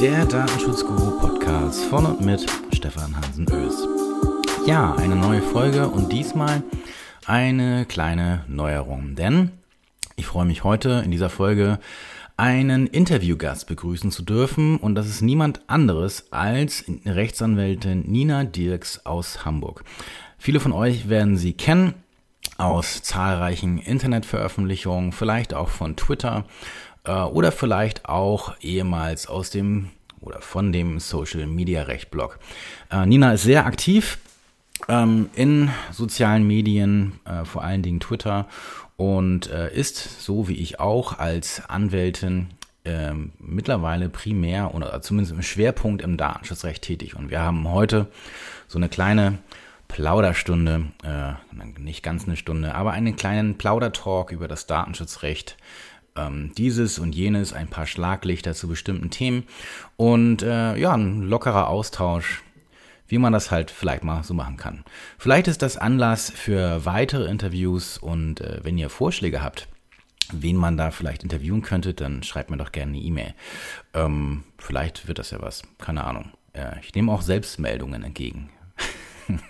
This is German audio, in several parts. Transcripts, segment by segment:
Der Datenschutzguru Podcast von und mit Stefan Hansen Oes. Ja, eine neue Folge und diesmal eine kleine Neuerung, denn ich freue mich heute in dieser Folge einen Interviewgast begrüßen zu dürfen und das ist niemand anderes als Rechtsanwältin Nina Dirks aus Hamburg. Viele von euch werden sie kennen aus zahlreichen Internetveröffentlichungen, vielleicht auch von Twitter oder vielleicht auch ehemals aus dem oder von dem Social Media Recht Blog. Äh, Nina ist sehr aktiv ähm, in sozialen Medien, äh, vor allen Dingen Twitter und äh, ist so wie ich auch als Anwältin ähm, mittlerweile primär oder zumindest im Schwerpunkt im Datenschutzrecht tätig. Und wir haben heute so eine kleine Plauderstunde, äh, nicht ganz eine Stunde, aber einen kleinen Plaudertalk über das Datenschutzrecht. Ähm, dieses und jenes, ein paar Schlaglichter zu bestimmten Themen und äh, ja, ein lockerer Austausch, wie man das halt vielleicht mal so machen kann. Vielleicht ist das Anlass für weitere Interviews und äh, wenn ihr Vorschläge habt, wen man da vielleicht interviewen könnte, dann schreibt mir doch gerne eine E-Mail. Ähm, vielleicht wird das ja was, keine Ahnung. Äh, ich nehme auch Selbstmeldungen entgegen.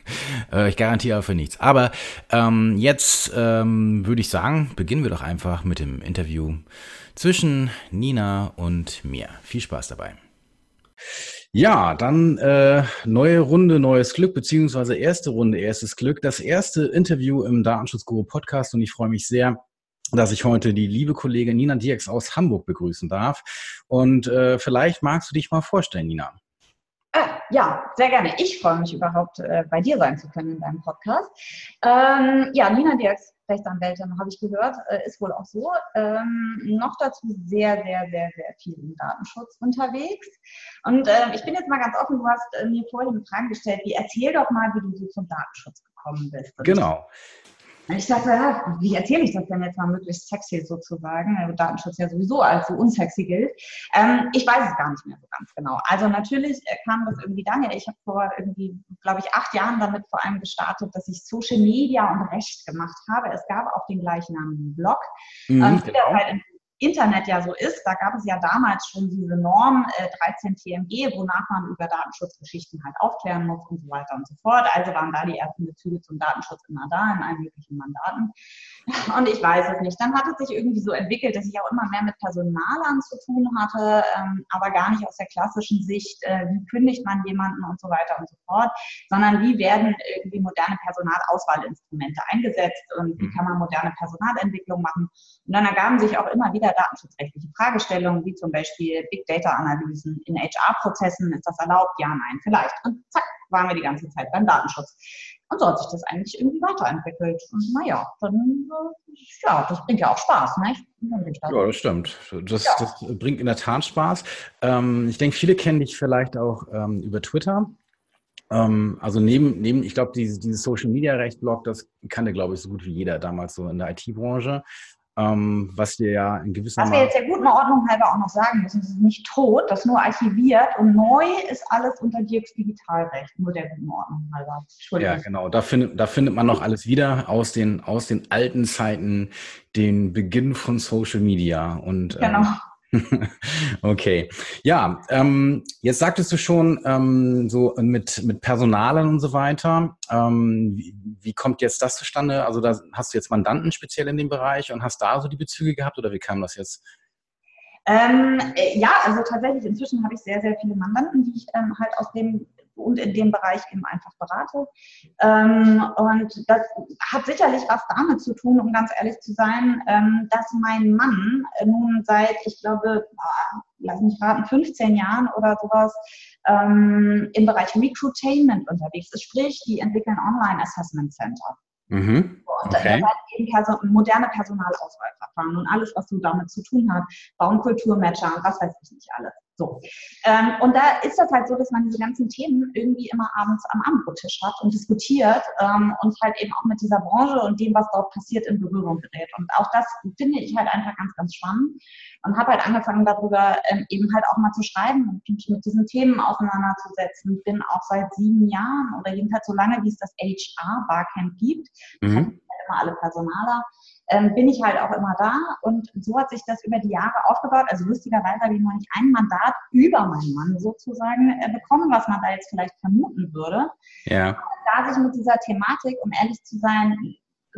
Äh, ich garantiere für nichts. Aber ähm, jetzt ähm, würde ich sagen, beginnen wir doch einfach mit dem Interview zwischen Nina und mir. Viel Spaß dabei. Ja, dann äh, neue Runde, neues Glück, beziehungsweise erste Runde, erstes Glück. Das erste Interview im Datenschutzguru Podcast und ich freue mich sehr, dass ich heute die liebe Kollegin Nina Dierks aus Hamburg begrüßen darf. Und äh, vielleicht magst du dich mal vorstellen, Nina. Ah, ja, sehr gerne. Ich freue mich überhaupt, äh, bei dir sein zu können in deinem Podcast. Ähm, ja, Nina Dirks, Rechtsanwältin, habe ich gehört, äh, ist wohl auch so. Ähm, noch dazu sehr, sehr, sehr, sehr viel im Datenschutz unterwegs. Und äh, ich bin jetzt mal ganz offen, du hast äh, mir vorhin Fragen gestellt, wie erzähl doch mal, wie du so zum Datenschutz gekommen bist. Und genau. Und ich dachte, ja, wie erzähle ich das denn jetzt mal möglichst sexy sozusagen? Also Datenschutz ja sowieso als so unsexy gilt. Ähm, ich weiß es gar nicht mehr so ganz genau. Also natürlich äh, kam das irgendwie daher. Ich habe vor irgendwie, glaube ich, acht Jahren damit vor allem gestartet, dass ich Social Media und Recht gemacht habe. Es gab auch den gleichnamigen Blog. Mhm, ähm, genau. halt Internet ja so ist, da gab es ja damals schon diese Norm äh, 13 TMG, wonach man über Datenschutzgeschichten halt aufklären muss und so weiter und so fort. Also waren da die ersten Bezüge zum Datenschutz immer da in allen möglichen Mandaten. Und ich weiß es nicht. Dann hat es sich irgendwie so entwickelt, dass ich auch immer mehr mit Personalern zu tun hatte, ähm, aber gar nicht aus der klassischen Sicht, äh, wie kündigt man jemanden und so weiter und so fort, sondern wie werden irgendwie moderne Personalauswahlinstrumente eingesetzt und wie mhm. kann man moderne Personalentwicklung machen. Und dann ergaben sich auch immer wieder wieder datenschutzrechtliche Fragestellungen, wie zum Beispiel Big Data Analysen in HR-Prozessen. Ist das erlaubt? Ja, nein, vielleicht. Und zack, waren wir die ganze Zeit beim Datenschutz. Und so hat sich das eigentlich irgendwie weiterentwickelt. Und naja, dann, äh, ja, das bringt ja auch Spaß, ne? Ja, das stimmt. Das, ja. das, bringt in der Tat Spaß. Ähm, ich denke, viele kennen dich vielleicht auch ähm, über Twitter. Ähm, also neben, neben ich glaube, dieses, dieses Social Media Recht Blog, das kannte, glaube ich, so gut wie jeder damals so in der IT-Branche ähm, was wir ja in gewisser Was wir jetzt der guten Ordnung halber auch noch sagen müssen, es ist nicht tot, das nur archiviert und neu ist alles unter Dirks Digitalrecht, nur der guten Ordnung halber. Ja, genau, da findet, da findet man noch alles wieder aus den, aus den alten Zeiten, den Beginn von Social Media und genau. Ähm, okay. Ja, ähm, jetzt sagtest du schon, ähm, so mit, mit Personalen und so weiter. Ähm, wie, wie, kommt jetzt das zustande? Also da hast du jetzt Mandanten speziell in dem Bereich und hast da so die Bezüge gehabt oder wie kam das jetzt? Ähm, äh, ja, also tatsächlich inzwischen habe ich sehr, sehr viele Mandanten, die ich ähm, halt aus dem und in dem Bereich eben einfach berate. Ähm, und das hat sicherlich was damit zu tun, um ganz ehrlich zu sein, ähm, dass mein Mann nun seit, ich glaube, lass mich raten, 15 Jahren oder sowas ähm, im Bereich Recruitainment unterwegs ist. Sprich, die entwickeln Online-Assessment Center. Mhm. Und okay. das eben Person, moderne Personalauswahlverfahren und alles, was so damit zu tun hat, Baumkulturmatcher und was weiß ich nicht alles. So. Ähm, und da ist das halt so, dass man diese ganzen Themen irgendwie immer abends am Abendbrottisch hat und diskutiert ähm, und halt eben auch mit dieser Branche und dem, was dort passiert, in Berührung gerät. Und auch das finde ich halt einfach ganz, ganz spannend und habe halt angefangen darüber ähm, eben halt auch mal zu schreiben und mich mit diesen Themen auseinanderzusetzen. Bin auch seit sieben Jahren oder jedenfalls so lange, wie es das HR Barcamp gibt. Mhm immer alle Personaler, ähm, bin ich halt auch immer da. Und so hat sich das über die Jahre aufgebaut. Also lustigerweise habe ich noch nicht ein Mandat über meinen Mann sozusagen äh, bekommen, was man da jetzt vielleicht vermuten würde. Ja. Da sich mit dieser Thematik, um ehrlich zu sein,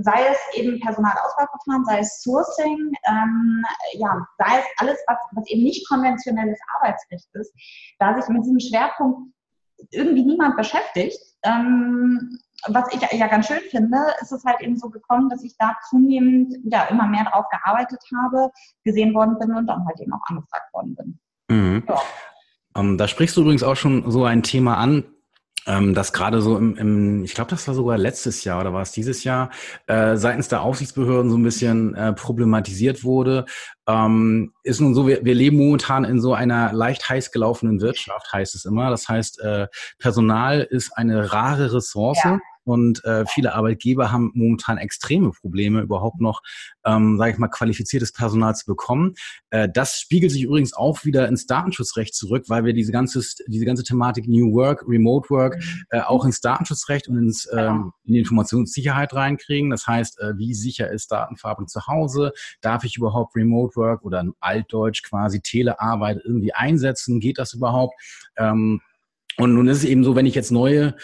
sei es eben Personalauswahlverfahren, sei es Sourcing, ähm, ja, sei es alles, was, was eben nicht konventionelles Arbeitsrecht ist, da sich mit diesem Schwerpunkt irgendwie niemand beschäftigt, ähm, was ich ja ganz schön finde, ist es halt eben so gekommen, dass ich da zunehmend ja immer mehr drauf gearbeitet habe, gesehen worden bin und dann halt eben auch angefragt worden bin. Mhm. Ja. Um, ähm, da sprichst du übrigens auch schon so ein Thema an, ähm, das gerade so im, im ich glaube, das war sogar letztes Jahr oder war es dieses Jahr, äh, seitens der Aufsichtsbehörden so ein bisschen äh, problematisiert wurde. Ähm, ist nun so, wir, wir leben momentan in so einer leicht heiß gelaufenen Wirtschaft, heißt es immer. Das heißt, äh, Personal ist eine rare Ressource. Ja. Und äh, viele Arbeitgeber haben momentan extreme Probleme, überhaupt noch, ähm, sage ich mal, qualifiziertes Personal zu bekommen. Äh, das spiegelt sich übrigens auch wieder ins Datenschutzrecht zurück, weil wir diese ganze, diese ganze Thematik New Work, Remote Work mhm. äh, auch ins Datenschutzrecht und ins, ähm, in die Informationssicherheit reinkriegen. Das heißt, äh, wie sicher ist Datenverarbeitung zu Hause? Darf ich überhaupt Remote Work oder in Altdeutsch quasi Telearbeit irgendwie einsetzen? Geht das überhaupt? Ähm, und nun ist es eben so, wenn ich jetzt neue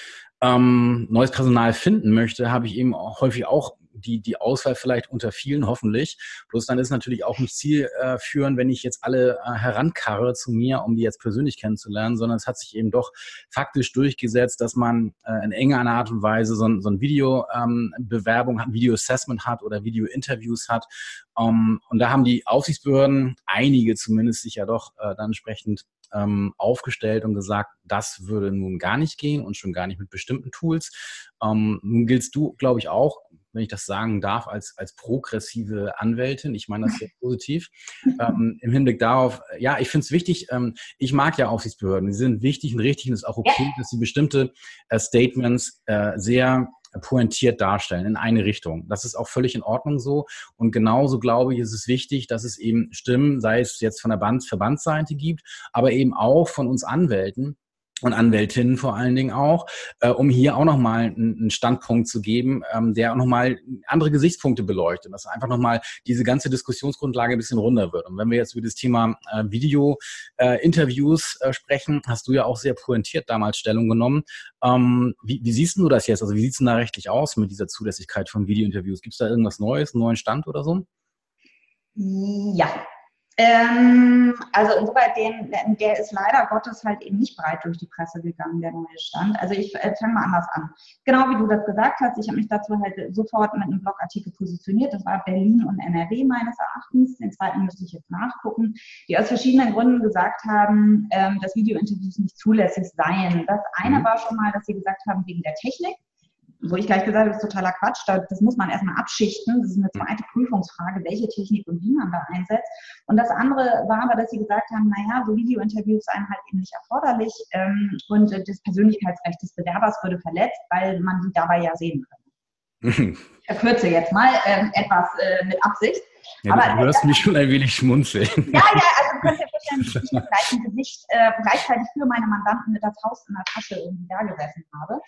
ähm, neues Personal finden möchte, habe ich eben auch häufig auch die, die Auswahl vielleicht unter vielen, hoffentlich. Bloß dann ist natürlich auch nicht zielführend, äh, wenn ich jetzt alle äh, herankarre zu mir, um die jetzt persönlich kennenzulernen, sondern es hat sich eben doch faktisch durchgesetzt, dass man äh, in enger Art und Weise so, so ein Video-Bewerbung ähm, hat, Video-Assessment hat oder Video-Interviews hat. Um, und da haben die Aufsichtsbehörden, einige zumindest, sich ja doch dann entsprechend ähm, aufgestellt und gesagt, das würde nun gar nicht gehen und schon gar nicht mit bestimmten Tools. Ähm, nun giltst du, glaube ich, auch, wenn ich das sagen darf, als, als progressive Anwältin. Ich meine das sehr positiv. Ähm, Im Hinblick darauf, ja, ich finde es wichtig, ähm, ich mag ja Aufsichtsbehörden, die sind wichtig und richtig und es ist auch okay, dass sie bestimmte äh, Statements äh, sehr pointiert darstellen in eine Richtung. Das ist auch völlig in Ordnung so. Und genauso glaube ich, ist es wichtig, dass es eben Stimmen, sei es jetzt von der Band, Verbandsseite gibt, aber eben auch von uns Anwälten, und Anwältinnen vor allen Dingen auch, äh, um hier auch nochmal einen Standpunkt zu geben, ähm, der auch nochmal andere Gesichtspunkte beleuchtet, dass einfach nochmal diese ganze Diskussionsgrundlage ein bisschen runder wird. Und wenn wir jetzt über das Thema äh, Video-Interviews äh, äh, sprechen, hast du ja auch sehr pointiert damals Stellung genommen. Ähm, wie, wie siehst du das jetzt? Also wie sieht es denn da rechtlich aus mit dieser Zulässigkeit von Video-Interviews? Gibt es da irgendwas Neues, einen neuen Stand oder so? Ja, ähm, also insoweit, den, der ist leider Gottes halt eben nicht breit durch die Presse gegangen, der neue Stand. Also ich äh, fange mal anders an. Genau wie du das gesagt hast, ich habe mich dazu halt sofort mit einem Blogartikel positioniert. Das war Berlin und NRW meines Erachtens. Den zweiten müsste ich jetzt nachgucken, die aus verschiedenen Gründen gesagt haben, ähm, dass Videointerviews nicht zulässig seien. Das eine mhm. war schon mal, dass sie gesagt haben, wegen der Technik wo ich gleich gesagt habe, das ist totaler Quatsch. Das muss man erstmal abschichten. Das ist eine zweite Prüfungsfrage, welche Technik und wie man da einsetzt. Und das andere war aber, dass sie gesagt haben, naja, so Videointerviews seien halt eben nicht erforderlich ähm, und das Persönlichkeitsrecht des Bewerbers würde verletzt, weil man die dabei ja sehen könnte. Ich verkürze jetzt mal ähm, etwas äh, mit Absicht. Ja, aber, du hörst äh, mich schon ein wenig schmunzeln. Ja, ja, also kannst dir vorstellen, dass ich mit gleichem Gesicht äh, gleichzeitig für meine Mandanten mit der Faust in der Tasche irgendwie da gesessen habe.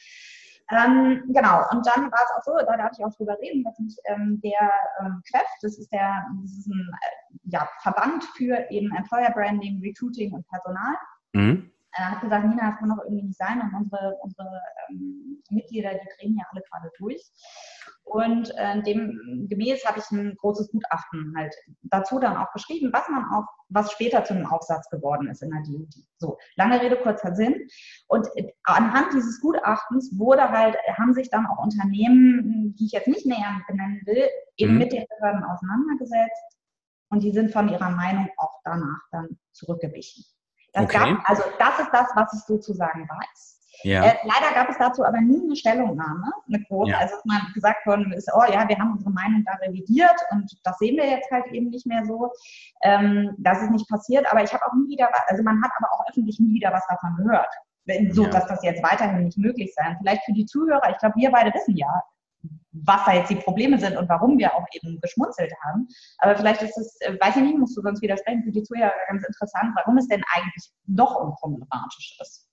Ähm, genau, und dann war es auch so, da darf ich auch drüber reden, dass mich ähm, der ähm, QEF, das ist der das ist ein äh, ja, Verband für eben Employer Branding, Recruiting und Personal, mhm. Äh, hat gesagt, Nina, das kann doch irgendwie nicht sein und unsere, unsere ähm, Mitglieder, die drehen ja alle gerade durch. Und äh, dem gemäß habe ich ein großes Gutachten halt dazu dann auch geschrieben, was man auch, was später zu einem Aufsatz geworden ist in der DUD. So, lange Rede, kurzer Sinn. Und äh, anhand dieses Gutachtens wurde halt, haben sich dann auch Unternehmen, die ich jetzt nicht näher benennen will, eben mhm. mit den Behörden auseinandergesetzt. Und die sind von ihrer Meinung auch danach dann zurückgewichen. Das okay. gab, also das ist das, was ich sozusagen weiß. Ja. Äh, leider gab es dazu aber nie eine Stellungnahme, eine große. Ja. Also man gesagt worden ist, oh ja, wir haben unsere Meinung da revidiert und das sehen wir jetzt halt eben nicht mehr so. Ähm, das ist nicht passiert, aber ich habe auch nie wieder, also man hat aber auch öffentlich nie wieder was davon gehört. So, ja. dass das jetzt weiterhin nicht möglich sein. Vielleicht für die Zuhörer, ich glaube, wir beide wissen ja, was da jetzt die Probleme sind und warum wir auch eben geschmunzelt haben. Aber vielleicht ist es, äh, weiß ich nicht, musst du sonst widersprechen, für die Zuhörer ganz interessant, warum es denn eigentlich doch unproblematisch ist.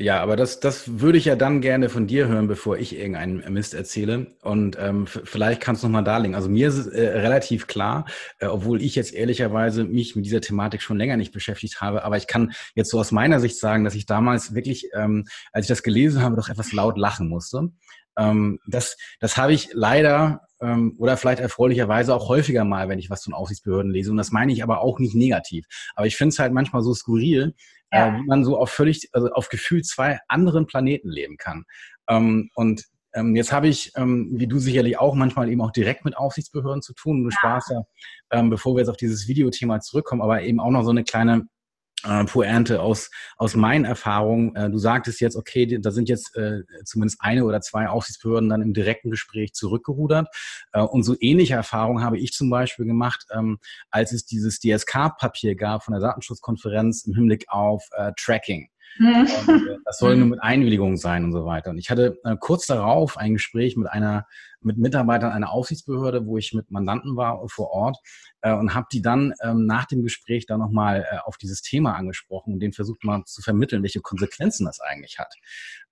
Ja, aber das, das würde ich ja dann gerne von dir hören, bevor ich irgendeinen Mist erzähle. Und ähm, vielleicht kannst du nochmal darlegen. Also mir ist äh, relativ klar, äh, obwohl ich jetzt ehrlicherweise mich mit dieser Thematik schon länger nicht beschäftigt habe. Aber ich kann jetzt so aus meiner Sicht sagen, dass ich damals wirklich, ähm, als ich das gelesen habe, doch etwas laut lachen musste. Ähm, das, das habe ich leider ähm, oder vielleicht erfreulicherweise auch häufiger mal, wenn ich was von Aufsichtsbehörden lese. Und das meine ich aber auch nicht negativ. Aber ich finde es halt manchmal so skurril, äh, ja. äh, wie man so auf völlig, also auf Gefühl zwei anderen Planeten leben kann. Ähm, und ähm, jetzt habe ich, ähm, wie du sicherlich auch, manchmal eben auch direkt mit Aufsichtsbehörden zu tun. Du ja. sparst ja, ähm, bevor wir jetzt auf dieses Videothema zurückkommen, aber eben auch noch so eine kleine äh, Pointe aus, aus meinen Erfahrungen. Äh, du sagtest jetzt, okay, da sind jetzt äh, zumindest eine oder zwei Aufsichtsbehörden dann im direkten Gespräch zurückgerudert. Äh, und so ähnliche Erfahrungen habe ich zum Beispiel gemacht, ähm, als es dieses DSK-Papier gab von der Datenschutzkonferenz im Hinblick auf äh, Tracking. Mhm. Und, äh, das soll nur mit Einwilligung sein und so weiter. Und ich hatte äh, kurz darauf ein Gespräch mit einer mit Mitarbeitern einer Aufsichtsbehörde, wo ich mit Mandanten war vor Ort äh, und habe die dann ähm, nach dem Gespräch dann nochmal äh, auf dieses Thema angesprochen und denen versucht mal zu vermitteln, welche Konsequenzen das eigentlich hat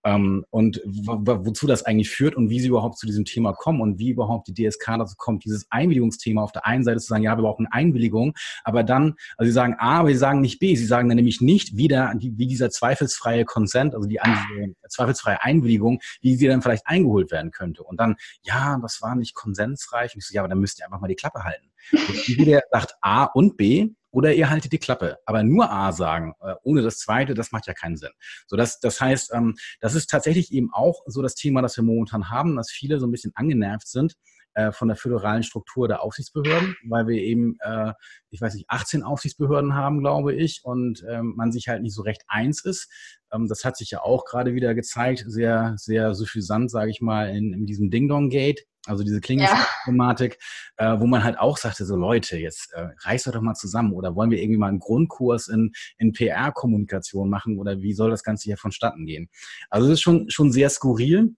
und wozu das eigentlich führt und wie sie überhaupt zu diesem Thema kommen und wie überhaupt die DSK dazu kommt, dieses Einwilligungsthema auf der einen Seite zu sagen, ja, wir brauchen Einwilligung, aber dann, also sie sagen A, aber sie sagen nicht B, sie sagen dann nämlich nicht, wie, der, wie dieser zweifelsfreie Consent, also die, die zweifelsfreie Einwilligung, wie sie dann vielleicht eingeholt werden könnte. Und dann, ja, das war nicht konsensreich. Und ich so, ja, aber dann müsst ihr einfach mal die Klappe halten. Und entweder sagt A und B oder ihr haltet die Klappe. Aber nur A sagen, äh, ohne das Zweite, das macht ja keinen Sinn. So, das, das heißt, ähm, das ist tatsächlich eben auch so das Thema, das wir momentan haben, dass viele so ein bisschen angenervt sind äh, von der föderalen Struktur der Aufsichtsbehörden, weil wir eben, äh, ich weiß nicht, 18 Aufsichtsbehörden haben, glaube ich, und ähm, man sich halt nicht so recht eins ist. Ähm, das hat sich ja auch gerade wieder gezeigt, sehr, sehr suffisant, sage ich mal, in, in diesem Ding-Dong-Gate. Also diese Klingelthematik, ja. äh, wo man halt auch sagte, so Leute, jetzt äh, reißt doch mal zusammen oder wollen wir irgendwie mal einen Grundkurs in, in PR-Kommunikation machen oder wie soll das Ganze hier vonstatten gehen? Also es ist schon, schon sehr skurril.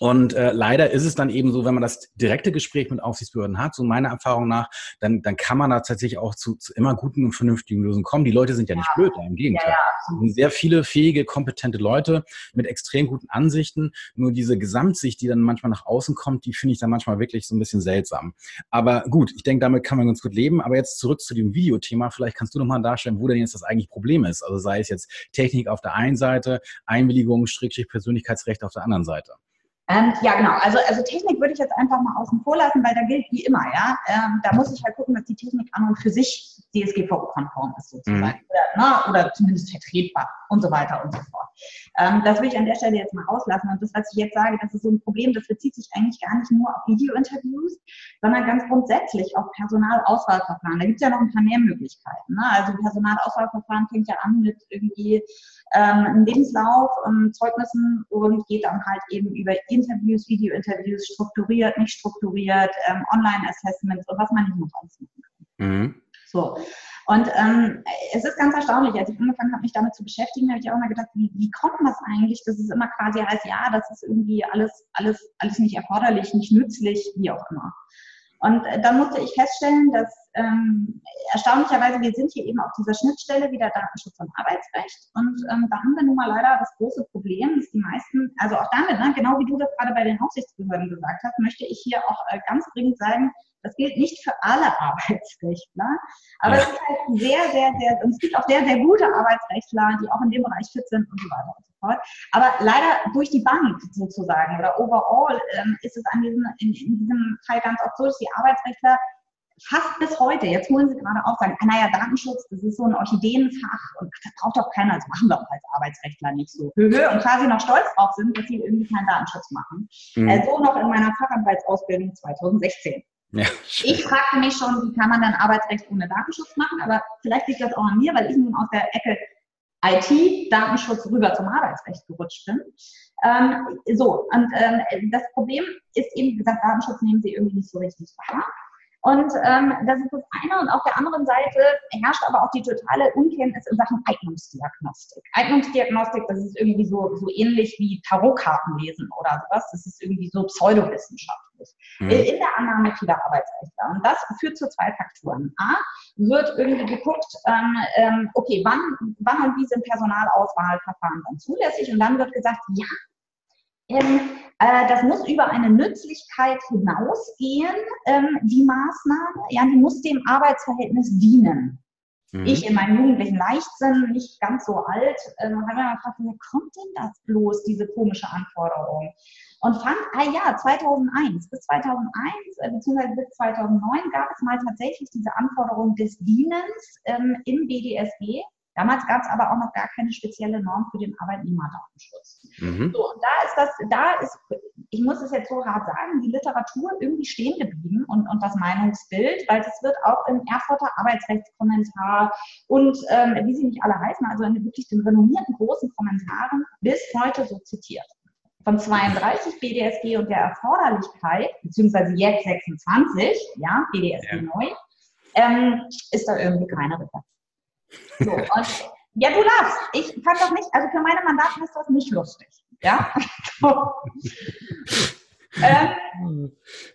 Und äh, leider ist es dann eben so, wenn man das direkte Gespräch mit Aufsichtsbehörden hat, so meiner Erfahrung nach, dann, dann kann man da tatsächlich auch zu, zu immer guten und vernünftigen Lösungen kommen. Die Leute sind ja, ja. nicht blöd, im Gegenteil. Ja, ja, sind sehr viele fähige, kompetente Leute mit extrem guten Ansichten. Nur diese Gesamtsicht, die dann manchmal nach außen kommt, die finde ich dann manchmal wirklich so ein bisschen seltsam. Aber gut, ich denke, damit kann man ganz gut leben. Aber jetzt zurück zu dem Videothema. Vielleicht kannst du nochmal darstellen, wo denn jetzt das eigentlich Problem ist. Also sei es jetzt Technik auf der einen Seite, Einwilligung, Strickstrich Persönlichkeitsrecht auf der anderen Seite. Ähm, ja, genau. Also, also Technik würde ich jetzt einfach mal außen vor lassen, weil da gilt wie immer, ja. Ähm, da muss ich halt gucken, dass die Technik an und für sich DSGVO-konform ist sozusagen. Mhm. Oder, na, oder zumindest vertretbar und so weiter und so fort. Ähm, das will ich an der Stelle jetzt mal auslassen. Und das, was ich jetzt sage, das ist so ein Problem, das bezieht sich eigentlich gar nicht nur auf Video-Interviews, sondern ganz grundsätzlich auf Personalauswahlverfahren. Da gibt es ja noch ein paar mehr Möglichkeiten. Ne? Also Personalauswahlverfahren fängt ja an mit irgendwie ähm, einem Lebenslauf, ähm, Zeugnissen und geht dann halt eben über Interviews, Video-Interviews, strukturiert, nicht strukturiert, ähm, Online-Assessments und was man nicht noch alles machen kann. Mhm. So. Und ähm, es ist ganz erstaunlich, als ich angefangen habe, mich damit zu beschäftigen, habe ich auch mal gedacht, wie, wie kommt das eigentlich, dass es immer quasi heißt, ja, das ist irgendwie alles, alles, alles nicht erforderlich, nicht nützlich, wie auch immer. Und äh, dann musste ich feststellen, dass ähm, erstaunlicherweise, wir sind hier eben auf dieser Schnittstelle wieder Datenschutz und Arbeitsrecht. Und ähm, da haben wir nun mal leider das große Problem, dass die meisten, also auch damit, ne, genau wie du das gerade bei den Aufsichtsbehörden gesagt hast, möchte ich hier auch äh, ganz dringend sagen, das gilt nicht für alle Arbeitsrechtler, aber ja. es ist halt sehr, sehr, sehr, und es gibt auch sehr, sehr gute Arbeitsrechtler, die auch in dem Bereich fit sind und so weiter und so fort. Aber leider durch die Bank sozusagen oder overall ähm, ist es an diesem, in, in diesem Fall ganz oft so, dass die Arbeitsrechtler fast bis heute, jetzt wollen sie gerade auch sagen, ah, naja, Datenschutz, das ist so ein Orchideenfach und das braucht doch keiner, das machen wir auch als Arbeitsrechtler nicht so. Und quasi noch stolz drauf sind, dass sie irgendwie keinen Datenschutz machen. Mhm. Äh, so noch in meiner Fachanwaltsausbildung 2016. Ja, ich fragte mich schon, wie kann man dann Arbeitsrecht ohne Datenschutz machen, aber vielleicht liegt das auch an mir, weil ich nun aus der Ecke IT, Datenschutz rüber zum Arbeitsrecht gerutscht bin. Ähm, so, und ähm, das Problem ist eben, wie gesagt, Datenschutz nehmen sie irgendwie nicht so richtig wahr. Und ähm, das ist das eine. Und auf der anderen Seite herrscht aber auch die totale Unkenntnis in Sachen Eignungsdiagnostik. Eignungsdiagnostik, das ist irgendwie so, so ähnlich wie Tarotkarten lesen oder sowas. Das ist irgendwie so pseudowissenschaftlich. Mhm. In der Annahme vieler Arbeitsrechtler. Und das führt zu zwei Faktoren. A, wird irgendwie geguckt, ähm, ähm, okay, wann, wann und wie sind Personalauswahlverfahren dann zulässig? Und dann wird gesagt, ja, ähm, äh, das muss über eine Nützlichkeit hinausgehen, ähm, die Maßnahme. Ja, die muss dem Arbeitsverhältnis dienen. Mhm. Ich in meinem jugendlichen Leichtsinn, nicht ganz so alt, äh, habe mir mal gefragt, woher kommt denn das bloß, diese komische Anforderung? Und fand, ah ja, 2001, bis 2001, äh, beziehungsweise bis 2009 gab es mal tatsächlich diese Anforderung des Dienens ähm, im BDSG. Damals gab es aber auch noch gar keine spezielle Norm für den Arbeitnehmerdatenschutz. Mhm. So, und da ist das, da ist, ich muss es jetzt so hart sagen, die Literatur irgendwie stehen geblieben und, und das Meinungsbild, weil das wird auch im Erfurter Arbeitsrechtskommentar und ähm, wie sie nicht alle heißen, also in wirklich den renommierten großen Kommentaren bis heute so zitiert. Von 32 BDSG und der Erforderlichkeit, beziehungsweise jetzt 26, ja, BDSG ja. neu, ähm, ist da irgendwie keine Rede. So, und, ja, du darfst. Ich kann doch nicht, also für meine Mandaten ist das nicht lustig. Ja. ähm,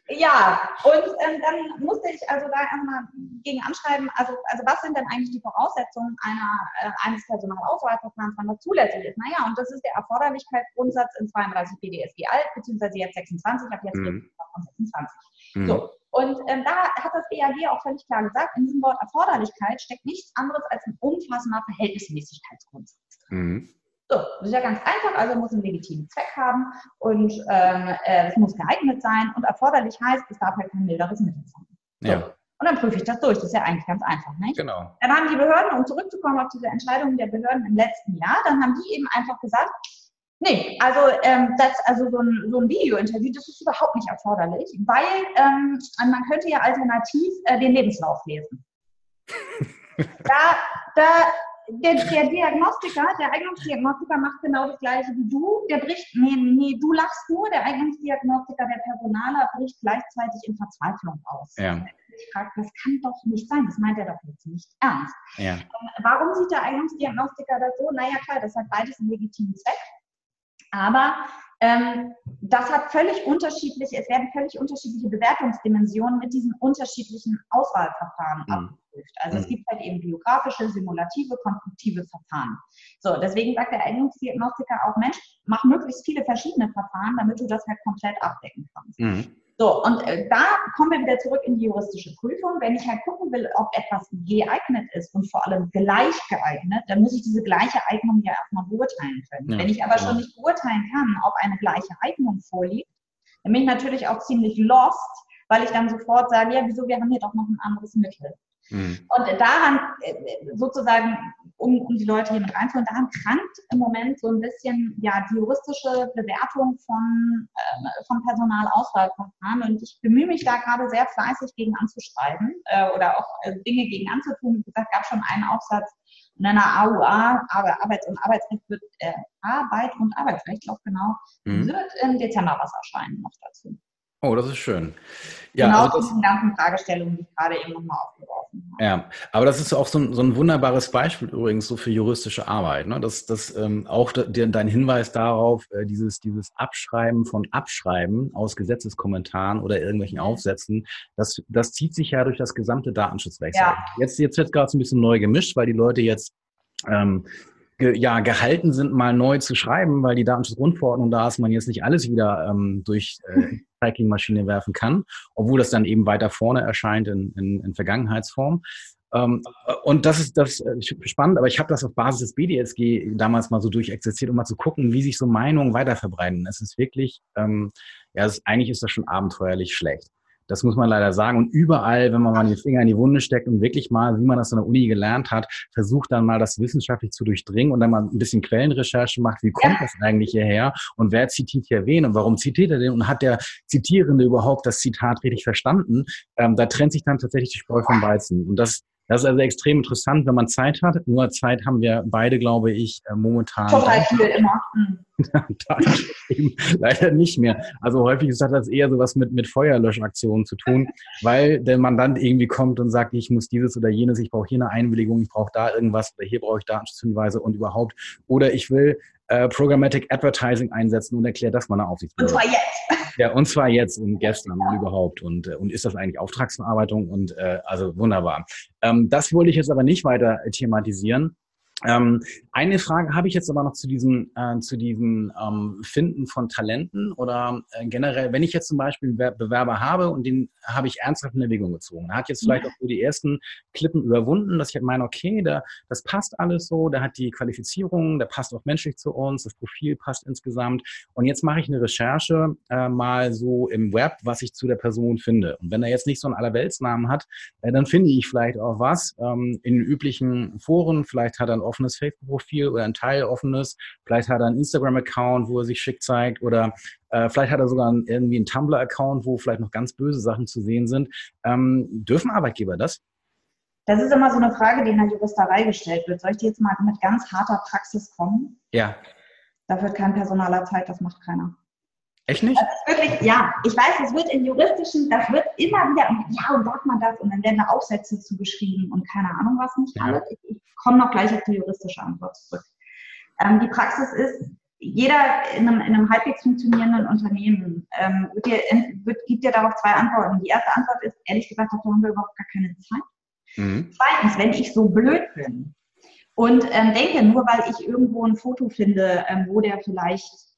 ja, und ähm, dann musste ich also da erstmal gegen anschreiben, also, also was sind denn eigentlich die Voraussetzungen einer, äh, eines Personalauswahlverfahrens, wann das zulässig ist? Naja, und das ist der Erforderlichkeitsgrundsatz in 32 BDSG alt, beziehungsweise jetzt 26, ab jetzt mhm. 26. Mhm. So, und ähm, da hat das BAG auch völlig klar gesagt, in diesem Wort Erforderlichkeit steckt nichts anderes als ein umfassender Verhältnismäßigkeitsgrundsatz. Mhm. So, das ist ja ganz einfach, also muss einen legitimen Zweck haben und ähm, äh, es muss geeignet sein und erforderlich heißt, es darf halt kein milderes Mittel sein. So. Ja. Und dann prüfe ich das durch. Das ist ja eigentlich ganz einfach, nicht? Genau. Dann haben die Behörden, um zurückzukommen auf diese Entscheidungen der Behörden im letzten Jahr, dann haben die eben einfach gesagt, Nee, also, ähm, das, also so ein, so ein Video-Interview, das ist überhaupt nicht erforderlich, weil ähm, man könnte ja alternativ äh, den Lebenslauf lesen. da, da, der, der Diagnostiker, der Eignungsdiagnostiker macht genau das gleiche wie du. Der bricht, nee, nee, du lachst nur, der Eignungsdiagnostiker, der Personaler bricht gleichzeitig in Verzweiflung aus. Ja. Ich frage, das kann doch nicht sein, das meint er doch jetzt nicht ernst. Ja. Ähm, warum sieht der Eignungsdiagnostiker das so? Naja, klar, das hat beides einen legitimen Zweck. Aber ähm, das hat völlig unterschiedliche, es werden völlig unterschiedliche Bewertungsdimensionen mit diesen unterschiedlichen Auswahlverfahren mhm. abgeprüft. Also mhm. es gibt halt eben biografische, simulative, konstruktive Verfahren. So, deswegen sagt der Eignungsdiagnostiker auch, Mensch, mach möglichst viele verschiedene Verfahren, damit du das halt komplett abdecken kannst. Mhm. So, und äh, da kommen wir wieder zurück in die juristische Prüfung. Wenn ich halt gucken will, ob etwas geeignet ist und vor allem gleich geeignet, dann muss ich diese gleiche Eignung ja erstmal beurteilen können. Ja, Wenn ich aber genau. schon nicht beurteilen kann, ob eine gleiche Eignung vorliegt, dann bin ich natürlich auch ziemlich lost, weil ich dann sofort sage, ja, wieso, wir haben hier doch noch ein anderes Mittel. Mhm. Und daran äh, sozusagen, um, um die Leute hier mit reinzuholen, daran krankt im Moment so ein bisschen ja die juristische Bewertung von, äh, von Personalauswahlverfahren. Und ich bemühe mich da gerade sehr fleißig gegen anzuschreiben äh, oder auch äh, Dinge gegen anzutun. Wie gesagt, gab schon einen Aufsatz in einer AUA, aber Arbeits- und Arbeitsrecht wird, äh, Arbeit und Arbeitsrecht, glaube genau, mhm. wird im Dezember was erscheinen noch dazu. Oh, das ist schön. Ja, genau also das, ganzen Fragestellungen, die ich gerade eben nochmal aufgeworfen habe. Ja, aber das ist auch so ein, so ein wunderbares Beispiel übrigens so für juristische Arbeit. Ne? Das, das ähm, auch de, dein Hinweis darauf, äh, dieses, dieses Abschreiben von Abschreiben aus Gesetzeskommentaren oder irgendwelchen Aufsätzen, das, das zieht sich ja durch das gesamte Datenschutzrecht. Ja. Jetzt, jetzt wird gerade so ein bisschen neu gemischt, weil die Leute jetzt ähm, ge, ja, gehalten sind, mal neu zu schreiben, weil die Datenschutzgrundverordnung da ist, man jetzt nicht alles wieder ähm, durch äh, Tracking-Maschine werfen kann, obwohl das dann eben weiter vorne erscheint in, in, in Vergangenheitsform. Ähm, und das ist das äh, spannend, aber ich habe das auf Basis des BDSG damals mal so durchexerziert, um mal zu gucken, wie sich so Meinungen weiterverbreiten. Es ist wirklich, ähm, ja, es, eigentlich ist das schon abenteuerlich schlecht. Das muss man leider sagen. Und überall, wenn man mal den Finger in die Wunde steckt und wirklich mal, wie man das in der Uni gelernt hat, versucht dann mal das wissenschaftlich zu durchdringen und dann mal ein bisschen Quellenrecherche macht, wie kommt ja. das eigentlich hierher und wer zitiert hier wen und warum zitiert er den und hat der Zitierende überhaupt das Zitat richtig verstanden? Ähm, da trennt sich dann tatsächlich die Spreu vom Weizen. Und das Das ist also extrem interessant, wenn man Zeit hat. Nur Zeit haben wir beide, glaube ich, äh, momentan. Total viel immer. Leider nicht mehr. Also häufig ist das eher sowas mit, mit Feuerlöschaktionen zu tun, weil der Mandant irgendwie kommt und sagt, ich muss dieses oder jenes, ich brauche hier eine Einwilligung, ich brauche da irgendwas oder hier brauche ich Datenschutzhinweise und überhaupt. Oder ich will äh, Programmatic Advertising einsetzen und erkläre das meiner Aufsichtsbehörde. Und zwar jetzt. Ja, und zwar jetzt und gestern und überhaupt. Und, äh, und ist das eigentlich Auftragsverarbeitung? Und äh, also wunderbar. Ähm, das wollte ich jetzt aber nicht weiter thematisieren. Ähm, eine Frage habe ich jetzt aber noch zu diesem, äh, zu diesem ähm, Finden von Talenten oder äh, generell, wenn ich jetzt zum Beispiel Bewerber habe und den habe ich ernsthaft in Erwägung gezogen. Er hat jetzt vielleicht auch so die ersten Klippen überwunden, dass ich halt meine, okay, der, das passt alles so, der hat die Qualifizierung, der passt auch menschlich zu uns, das Profil passt insgesamt. Und jetzt mache ich eine Recherche äh, mal so im Web, was ich zu der Person finde. Und wenn er jetzt nicht so einen Allerweltsnamen hat, äh, dann finde ich vielleicht auch was ähm, in üblichen Foren, vielleicht hat er offenes Facebook-Profil oder ein Teil offenes. Vielleicht hat er einen Instagram-Account, wo er sich schick zeigt oder äh, vielleicht hat er sogar einen, irgendwie einen Tumblr-Account, wo vielleicht noch ganz böse Sachen zu sehen sind. Ähm, dürfen Arbeitgeber das? Das ist immer so eine Frage, die in der Juristerei gestellt wird. Soll ich jetzt mal mit ganz harter Praxis kommen? Ja. Da wird kein Personaler Zeit, das macht keiner. Echt nicht? Wirklich, ja, ich weiß, das wird in juristischen, das wird immer wieder, ja, und darf man das? Und dann werden da Aufsätze zugeschrieben und keine Ahnung was nicht ja. alles. Ich, ich komme noch gleich auf die juristische Antwort zurück. Ähm, die Praxis ist, jeder in einem, in einem halbwegs funktionierenden Unternehmen ähm, wird dir, wird, gibt dir darauf zwei Antworten. Die erste Antwort ist, ehrlich gesagt, dafür haben wir überhaupt gar keine Zeit. Mhm. Zweitens, wenn ich so blöd bin und ähm, denke, nur weil ich irgendwo ein Foto finde, ähm, wo der vielleicht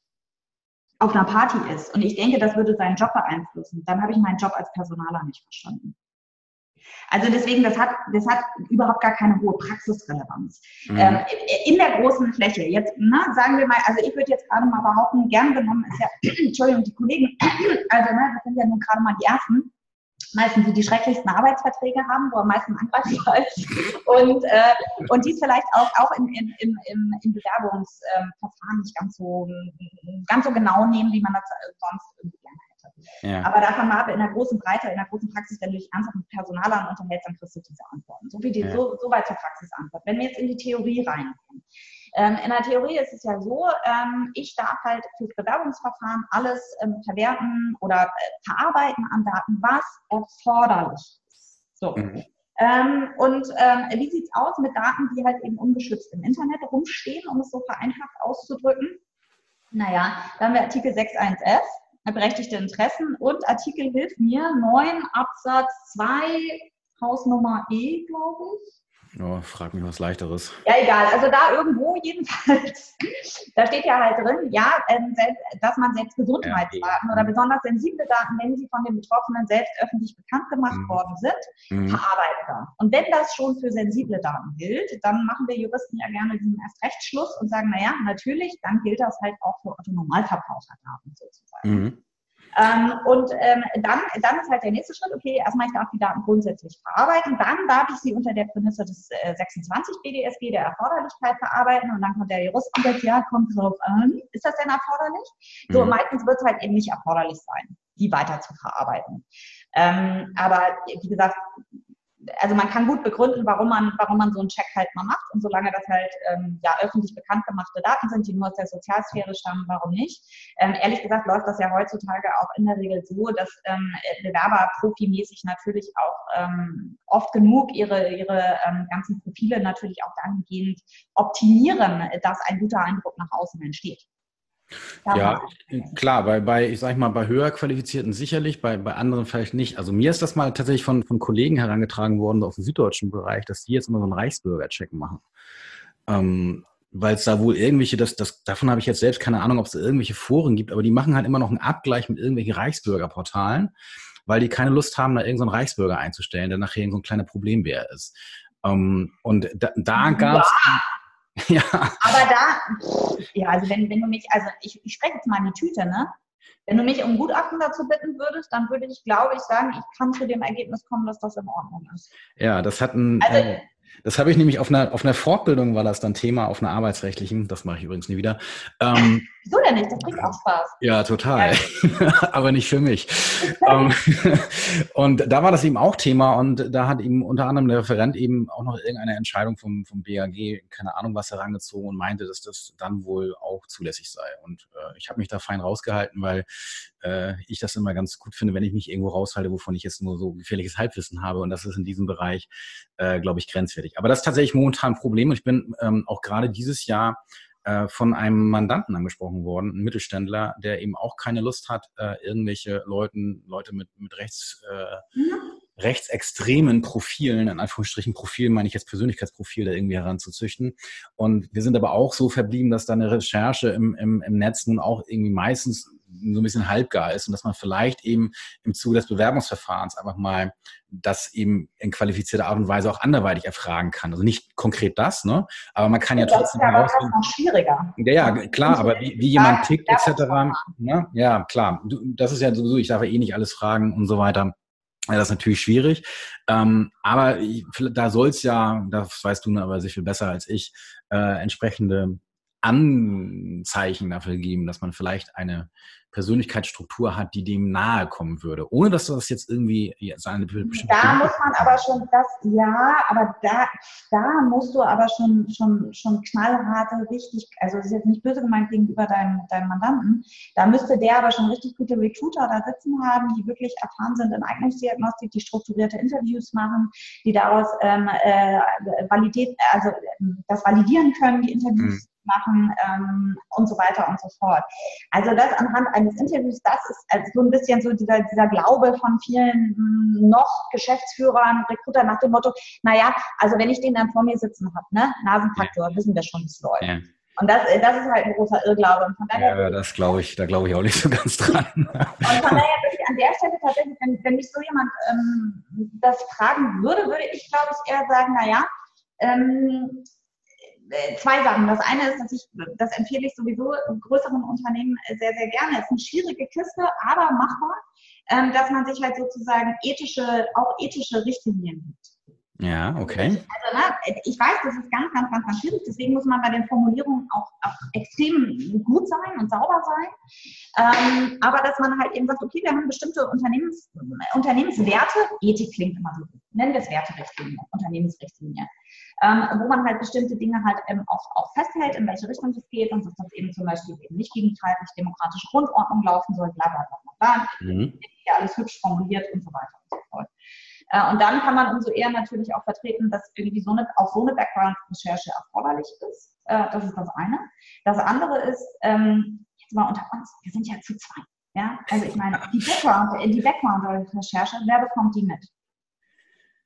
auf einer Party ist und ich denke, das würde seinen Job beeinflussen, dann habe ich meinen Job als Personaler nicht verstanden. Also deswegen, das hat, das hat überhaupt gar keine hohe Praxisrelevanz. Mhm. Ähm, in der großen Fläche, jetzt na, ne, sagen wir mal, also ich würde jetzt gerade mal behaupten, gern genommen ist ja, Entschuldigung, die Kollegen, also ne, das sind ja nun gerade mal die ersten, meistens die die schrecklichsten Arbeitsverträge haben, wo am meisten angreifbar ist und, äh, und die es vielleicht auch, auch in, in, in, im Bewerbungsverfahren nicht ganz so, ganz so genau nehmen, wie man das sonst irgendwie gerne hätte. Ja. Aber davon mal ab, in der großen Breite, in der großen Praxis, wenn du dich ernsthaft mit Personalern unterhältst, dann kriegst du diese Antworten. So, wie die, ja. so, so weit zur Praxisantwort. Wenn wir jetzt in die Theorie reinkommen, ähm, in der Theorie ist es ja so, ähm, ich darf halt fürs Bewerbungsverfahren alles ähm, verwerten oder äh, verarbeiten an Daten, was erforderlich ist. So. Mhm. Ähm, und ähm, wie sieht's aus mit Daten, die halt eben ungeschützt im Internet rumstehen, um es so vereinfacht auszudrücken? Naja, da haben wir Artikel 6.1f, berechtigte Interessen und Artikel hilft mir 9 Absatz 2 Hausnummer E, glaube ich. Oh, frag mich was leichteres. Ja, egal. Also da irgendwo jedenfalls. da steht ja halt drin, ja, ähm, dass man selbst Gesundheitsdaten ja, oder besonders sensible Daten, wenn sie von den Betroffenen selbst öffentlich bekannt gemacht mhm. worden sind, mhm. verarbeiten darf. Und wenn das schon für sensible Daten gilt, dann machen wir Juristen ja gerne diesen Erstrechtsschluss und sagen, naja, natürlich, dann gilt das halt auch für Otto Normalverbraucherdaten sozusagen. Mhm. Ähm, und ähm, dann, dann ist halt der nächste Schritt, okay, erstmal ich darf die Daten grundsätzlich verarbeiten, dann darf ich sie unter der Prämisse des äh, 26 BDSG der Erforderlichkeit verarbeiten und dann kommt der Jurist und sagt, ja, kommt drauf an, ist das denn erforderlich? Mhm. So, meistens wird es halt eben nicht erforderlich sein, die weiter zu verarbeiten. Ähm, aber wie gesagt, also man kann gut begründen, warum man, warum man so einen Check halt mal macht. Und solange das halt ähm, ja öffentlich bekannt gemachte Daten sind, die nur aus der Sozialsphäre stammen, warum nicht? Ähm, ehrlich gesagt läuft das ja heutzutage auch in der Regel so, dass ähm, Bewerber profimäßig natürlich auch ähm, oft genug ihre, ihre ähm, ganzen Profile natürlich auch dahingehend optimieren, dass ein guter Eindruck nach außen entsteht. Ja, klar, bei, bei, ich sag mal, bei höher qualifizierten sicherlich, bei, bei anderen vielleicht nicht. Also mir ist das mal tatsächlich von, von Kollegen herangetragen worden aus dem süddeutschen Bereich, dass die jetzt immer so einen Reichsbürger-Check machen. Ähm, weil es da wohl irgendwelche, das, das, davon habe ich jetzt selbst keine Ahnung, ob es irgendwelche Foren gibt, aber die machen halt immer noch einen Abgleich mit irgendwelchen Reichsbürgerportalen, weil die keine Lust haben, da irgendeinen so Reichsbürger einzustellen, der nachher so ein kleiner Problembär ist. Ähm, und da, da gab es. Ja. Aber da, ja, also wenn, wenn du mich, also ich, ich spreche jetzt mal in die Tüte, ne? Wenn du mich um Gutachten dazu bitten würdest, dann würde ich, glaube ich, sagen, ich kann zu dem Ergebnis kommen, dass das in Ordnung ist. Ja, das hat ein. Also, äh, Das habe ich nämlich auf einer, auf einer Fortbildung war das dann Thema, auf einer arbeitsrechtlichen, das mache ich übrigens nie wieder. Ähm, Wieso denn nicht? Das bringt auch Spaß. Ja, total. Ja. Aber nicht für mich. Ähm, und da war das eben auch Thema und da hat eben unter anderem der Referent eben auch noch irgendeine Entscheidung vom, vom BAG, keine Ahnung was, herangezogen und meinte, dass das dann wohl auch zulässig sei. Und äh, ich habe mich da fein rausgehalten, weil äh, ich das immer ganz gut finde, wenn ich mich irgendwo raushalte, wovon ich jetzt nur so gefährliches Halbwissen habe. Und das ist in diesem Bereich, äh, glaube ich, grenzwertig. Aber das ist tatsächlich momentan ein Problem. Und ich bin ähm, auch gerade dieses Jahr äh, von einem Mandanten angesprochen worden, ein Mittelständler, der eben auch keine Lust hat, äh, irgendwelche Leuten, Leute mit, mit rechts, äh, mhm. rechtsextremen Profilen, in Anführungsstrichen Profil meine ich jetzt Persönlichkeitsprofil, da irgendwie heranzuzüchten. Und wir sind aber auch so verblieben, dass da eine Recherche im, im, im Netz nun auch irgendwie meistens so ein bisschen halbgar ist und dass man vielleicht eben im Zuge des Bewerbungsverfahrens einfach mal das eben in qualifizierter Art und Weise auch anderweitig erfragen kann. Also nicht konkret das, ne? Aber man kann ja das trotzdem herausfinden. Das ist noch schwieriger. Ja, ja, klar, aber wie, wie jemand tickt etc. Ne? Ja, klar. Das ist ja sowieso, ich darf ja eh nicht alles fragen und so weiter. Ja, das ist natürlich schwierig. Ähm, aber ich, da soll es ja, das weißt du aber sehr viel besser als ich, äh, entsprechende Anzeichen dafür geben, dass man vielleicht eine Persönlichkeitsstruktur hat, die dem nahe kommen würde, ohne dass das jetzt irgendwie seine. Da muss man aber schon das, ja, aber da, da musst du aber schon, schon, schon knallharte, richtig, also das ist jetzt nicht böse gemeint gegenüber deinem, deinem Mandanten, da müsste der aber schon richtig gute Recruiter da sitzen haben, die wirklich erfahren sind in Eignungsdiagnostik, die strukturierte Interviews machen, die daraus ähm, äh, Validität, also ähm, das validieren können, die Interviews. Mhm machen ähm, und so weiter und so fort. Also das anhand eines Interviews, das ist also so ein bisschen so dieser, dieser Glaube von vielen hm, noch Geschäftsführern, Recruiter nach dem Motto, naja, also wenn ich den dann vor mir sitzen habe, ne, Nasenfaktor, ja. wissen wir schon, wie es läuft. Ja. Und das, das ist halt ein großer Irrglaube. Und von daher ja, das glaube ich, da glaube ich auch nicht so ganz dran. und von daher würde ich an der Stelle tatsächlich, wenn, wenn mich so jemand ähm, das fragen würde, würde ich, glaube ich, eher sagen, naja, ähm, äh, zwei Sachen. Das eine ist, dass ich, das empfehle ich sowieso größeren Unternehmen sehr, sehr gerne. Es ist eine schwierige Kiste, aber machbar, ähm, dass man sich halt sozusagen ethische, auch ethische Richtlinien gibt. Ja, okay. Also, ne, ich weiß, das ist ganz, ganz, ganz, ganz schwierig. Deswegen muss man bei den Formulierungen auch, auch extrem gut sein und sauber sein. Ähm, aber dass man halt eben sagt, okay, wir haben bestimmte Unternehmens, Unternehmenswerte. Ethik klingt immer so. Nennen wir es Werterichtlinie, Unternehmensrichtlinie ähm, wo man halt bestimmte Dinge halt eben auch, auch festhält, in welche Richtung es geht und dass das eben zum Beispiel eben nicht gegen freiheitlich demokratische Grundordnung laufen soll, bla bla bla bla. Mhm. Ja, alles hübsch formuliert und so weiter und so fort. Äh, und dann kann man umso eher natürlich auch vertreten, dass irgendwie so eine, auch so eine Background-Recherche erforderlich ist. Äh, das ist das eine. Das andere ist, ähm, jetzt mal unter uns, wir sind ja zu zweit. Ja, also ich meine, die Background, die Background-Recherche, wer bekommt die mit?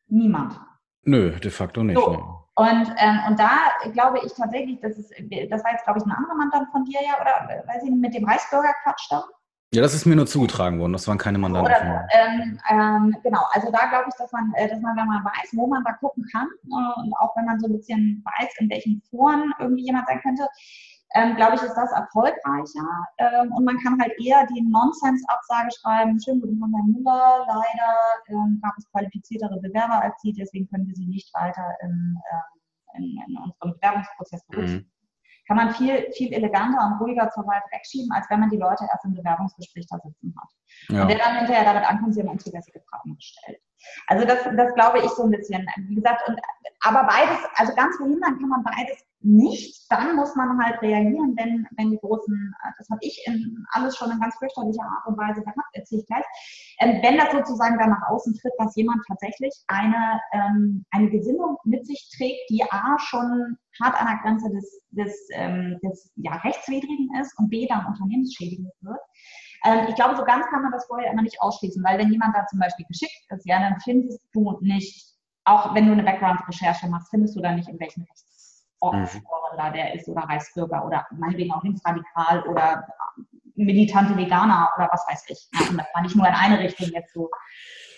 Niemand. Nö, de facto nicht. So. Und, ähm, und da glaube ich tatsächlich, das ist, das war jetzt, glaube ich, ein anderer Mandant von dir ja, oder weiß ich, mit dem Reichsbürger-Quatsch da? Ja, das ist mir nur zugetragen worden. Das waren keine Mandanten Oder. Ähm, ähm, genau, also da glaube ich, dass man, äh, dass man, wenn man weiß, wo man da gucken kann äh, und auch wenn man so ein bisschen weiß, in welchen Foren irgendwie jemand sein könnte, ähm, glaube ich, ist das erfolgreicher. Ähm, und man kann halt eher die Nonsens-Absage schreiben. Schönen guten Tag, Herr Müller. Leider ähm, gab es qualifiziertere Bewerber als Sie, deswegen können wir Sie nicht weiter im, ähm, in, in unserem Bewerbungsprozess berücksichtigen. Mhm. Kann man viel, viel eleganter und ruhiger zur Wahl wegschieben, als wenn man die Leute erst im Bewerbungsgespräch da sitzen hat. Ja. Und der dann hinterher damit ankommt, sie haben unzulässige Fragen gestellt. Also das, das glaube ich so ein bisschen. Wie gesagt, und, aber beides, also ganz verhindern kann man beides nicht. Dann muss man halt reagieren, wenn, wenn die großen, das habe ich in, alles schon in ganz fürchterlicher Art und Weise gemacht, erzähle ich gleich. Ähm, wenn das sozusagen dann nach außen tritt, dass jemand tatsächlich eine, ähm, eine Gesinnung mit sich trägt, die A schon hart an der Grenze des, des, ähm, des ja, Rechtswidrigen ist und B dann unternehmensschädigend wird, ähm, ich glaube, so ganz kann man das vorher immer nicht ausschließen, weil wenn jemand da zum Beispiel geschickt ist, ja, dann findest du nicht, auch wenn du eine Background-Recherche machst, findest du da nicht, in welchen Rechtsordnungsforen mhm. da der ist oder Reichsbürger oder meinetwegen auch linksradikal oder militante Veganer oder was weiß ich. Und das war nicht nur in eine Richtung jetzt so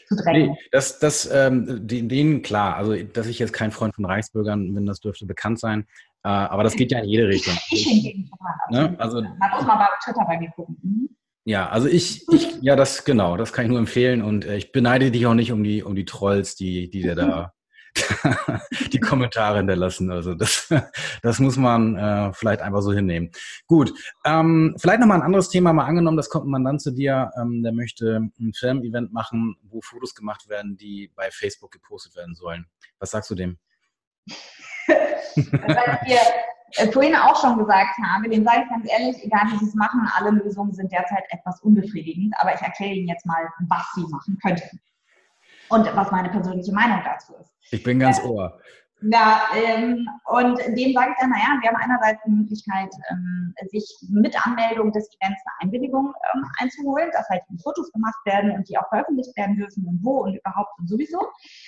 zu drängen. Nee, das, das, ähm, denen klar, also dass ich jetzt kein Freund von Reichsbürgern bin, das dürfte bekannt sein. Äh, aber das geht ja in jede Richtung. Ich hingegen ne? also, Man muss mal bei Twitter bei mir gucken. Mhm. Ja, also ich, ich, ja, das genau, das kann ich nur empfehlen und äh, ich beneide dich auch nicht um die, um die Trolls, die, die dir da die Kommentare hinterlassen. Also das, das muss man äh, vielleicht einfach so hinnehmen. Gut, ähm, vielleicht nochmal ein anderes Thema. Mal angenommen, das kommt ein Mandant zu dir, ähm, der möchte ein Firmen-Event machen, wo Fotos gemacht werden, die bei Facebook gepostet werden sollen. Was sagst du dem? Weil wir äh, vorhin auch schon gesagt habe, dem sage ich ganz ehrlich, egal wie sie es machen, alle Lösungen sind derzeit etwas unbefriedigend, aber ich erkläre Ihnen jetzt mal, was Sie machen könnten. Und was meine persönliche Meinung dazu ist. Ich bin ganz äh, ohr. Ja, ähm, und dem sage ich dann, naja, wir haben einerseits die Möglichkeit, ähm, sich mit Anmeldung des Events eine Einwilligung ähm, einzuholen, dass halt Fotos gemacht werden und die auch veröffentlicht werden dürfen und wo und überhaupt und sowieso.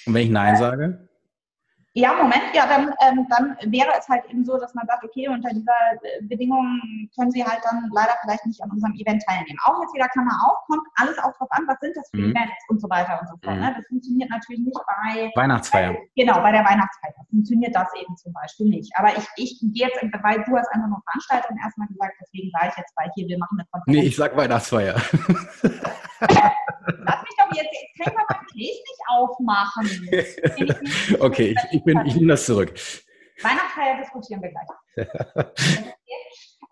Und wenn ich Nein äh, sage? Ja, Moment, ja, dann, ähm, dann wäre es halt eben so, dass man sagt, okay, unter dieser äh, Bedingung können Sie halt dann leider vielleicht nicht an unserem Event teilnehmen. Auch jetzt wieder Klammer auf, kommt alles auch drauf an, was sind das für mhm. Events und so weiter und so fort. Mhm. Ne? Das funktioniert natürlich nicht bei Weihnachtsfeier. Bei, genau, bei der Weihnachtsfeier funktioniert das eben zum Beispiel nicht. Aber ich, ich gehe jetzt, weil du hast einfach nur Veranstaltung erstmal gesagt, deswegen sage ich jetzt bei hier, wir machen eine Konferenz. Nee, ich sag Weihnachtsfeier. Lass mich doch jetzt, jetzt kann ich mal mein Case nicht aufmachen. okay, ich, ich, bin, ich nehme das zurück. Weihnachtsfeier diskutieren wir gleich.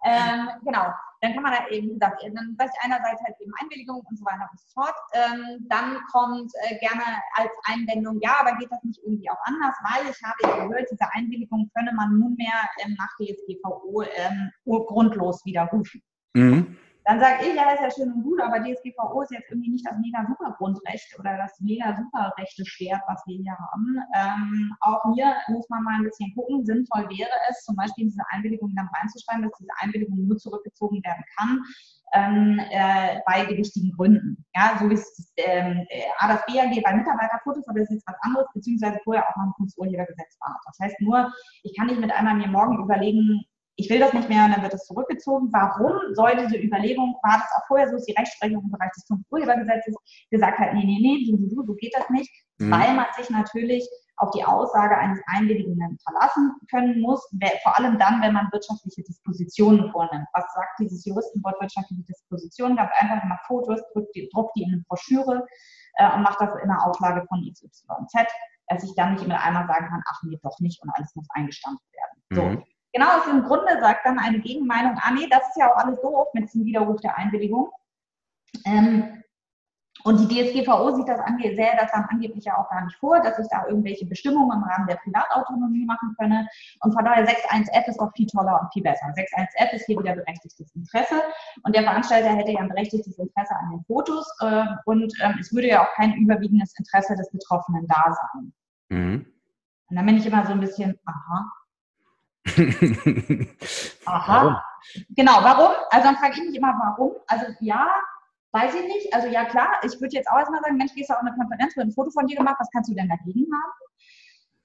ähm, genau, dann kann man da eben, wie gesagt, dann weiß ich einerseits halt eben Einwilligung und so weiter und so fort. Ähm, dann kommt äh, gerne als Einwendung, ja, aber geht das nicht irgendwie auch anders, weil ich habe gehört, diese Einwilligung könne man nunmehr ähm, nach DSGVO ähm, grundlos widerrufen. Mhm. Dann sage ich, ja, das ist ja schön und gut, aber DSGVO ist jetzt irgendwie nicht das mega super Grundrecht oder das mega super rechte Schwert, was wir hier haben. Ähm, auch hier muss man mal ein bisschen gucken. Sinnvoll wäre es, zum Beispiel in diese Einwilligung dann reinzuschreiben, dass diese Einwilligung nur zurückgezogen werden kann, ähm, äh, bei gewichtigen Gründen. Ja, so wie es ähm, A, das BAG bei Mitarbeiterfotos, aber das ist jetzt was anderes, beziehungsweise vorher auch noch ein Kunsturhebergesetz war. Das heißt nur, ich kann nicht mit einmal mir morgen überlegen, ich will das nicht mehr und dann wird es zurückgezogen. Warum soll diese Überlegung, war das auch vorher so, dass die Rechtsprechung im Bereich des Urhebergesetzes gesagt hat, nee, nee, nee, so, so, so geht das nicht, mhm. weil man sich natürlich auf die Aussage eines Einwilligenden verlassen können muss, vor allem dann, wenn man wirtschaftliche Dispositionen vornimmt. Was sagt dieses Juristenwort wirtschaftliche Dispositionen? Ganz einfach, man Fotos, drückt die, druckt die in eine Broschüre äh, und macht das in einer Auflage von XYZ, dass ich dann nicht mit einmal sagen kann, ach nee, doch nicht und alles muss eingestampft werden. So. Genau aus dem Grunde sagt dann eine Gegenmeinung, ah nee, das ist ja auch alles doof mit diesem Widerruf der Einwilligung. Ähm, und die DSGVO sieht das ange sähe das dann angeblich ja auch gar nicht vor, dass ich da irgendwelche Bestimmungen im Rahmen der Privatautonomie machen könne. Und von daher 6.1f ist doch viel toller und viel besser. 6.1f ist hier wieder berechtigtes Interesse. Und der Veranstalter hätte ja ein berechtigtes Interesse an den Fotos. Äh, und ähm, es würde ja auch kein überwiegendes Interesse des Betroffenen da sein. Mhm. Und dann bin ich immer so ein bisschen, aha, Aha. Warum? Genau, warum? Also dann frage ich mich immer, warum? Also ja, weiß ich nicht. Also ja, klar, ich würde jetzt auch erstmal sagen, Mensch, gehst du auf eine Konferenz, wird ein Foto von dir gemacht, was kannst du denn dagegen haben?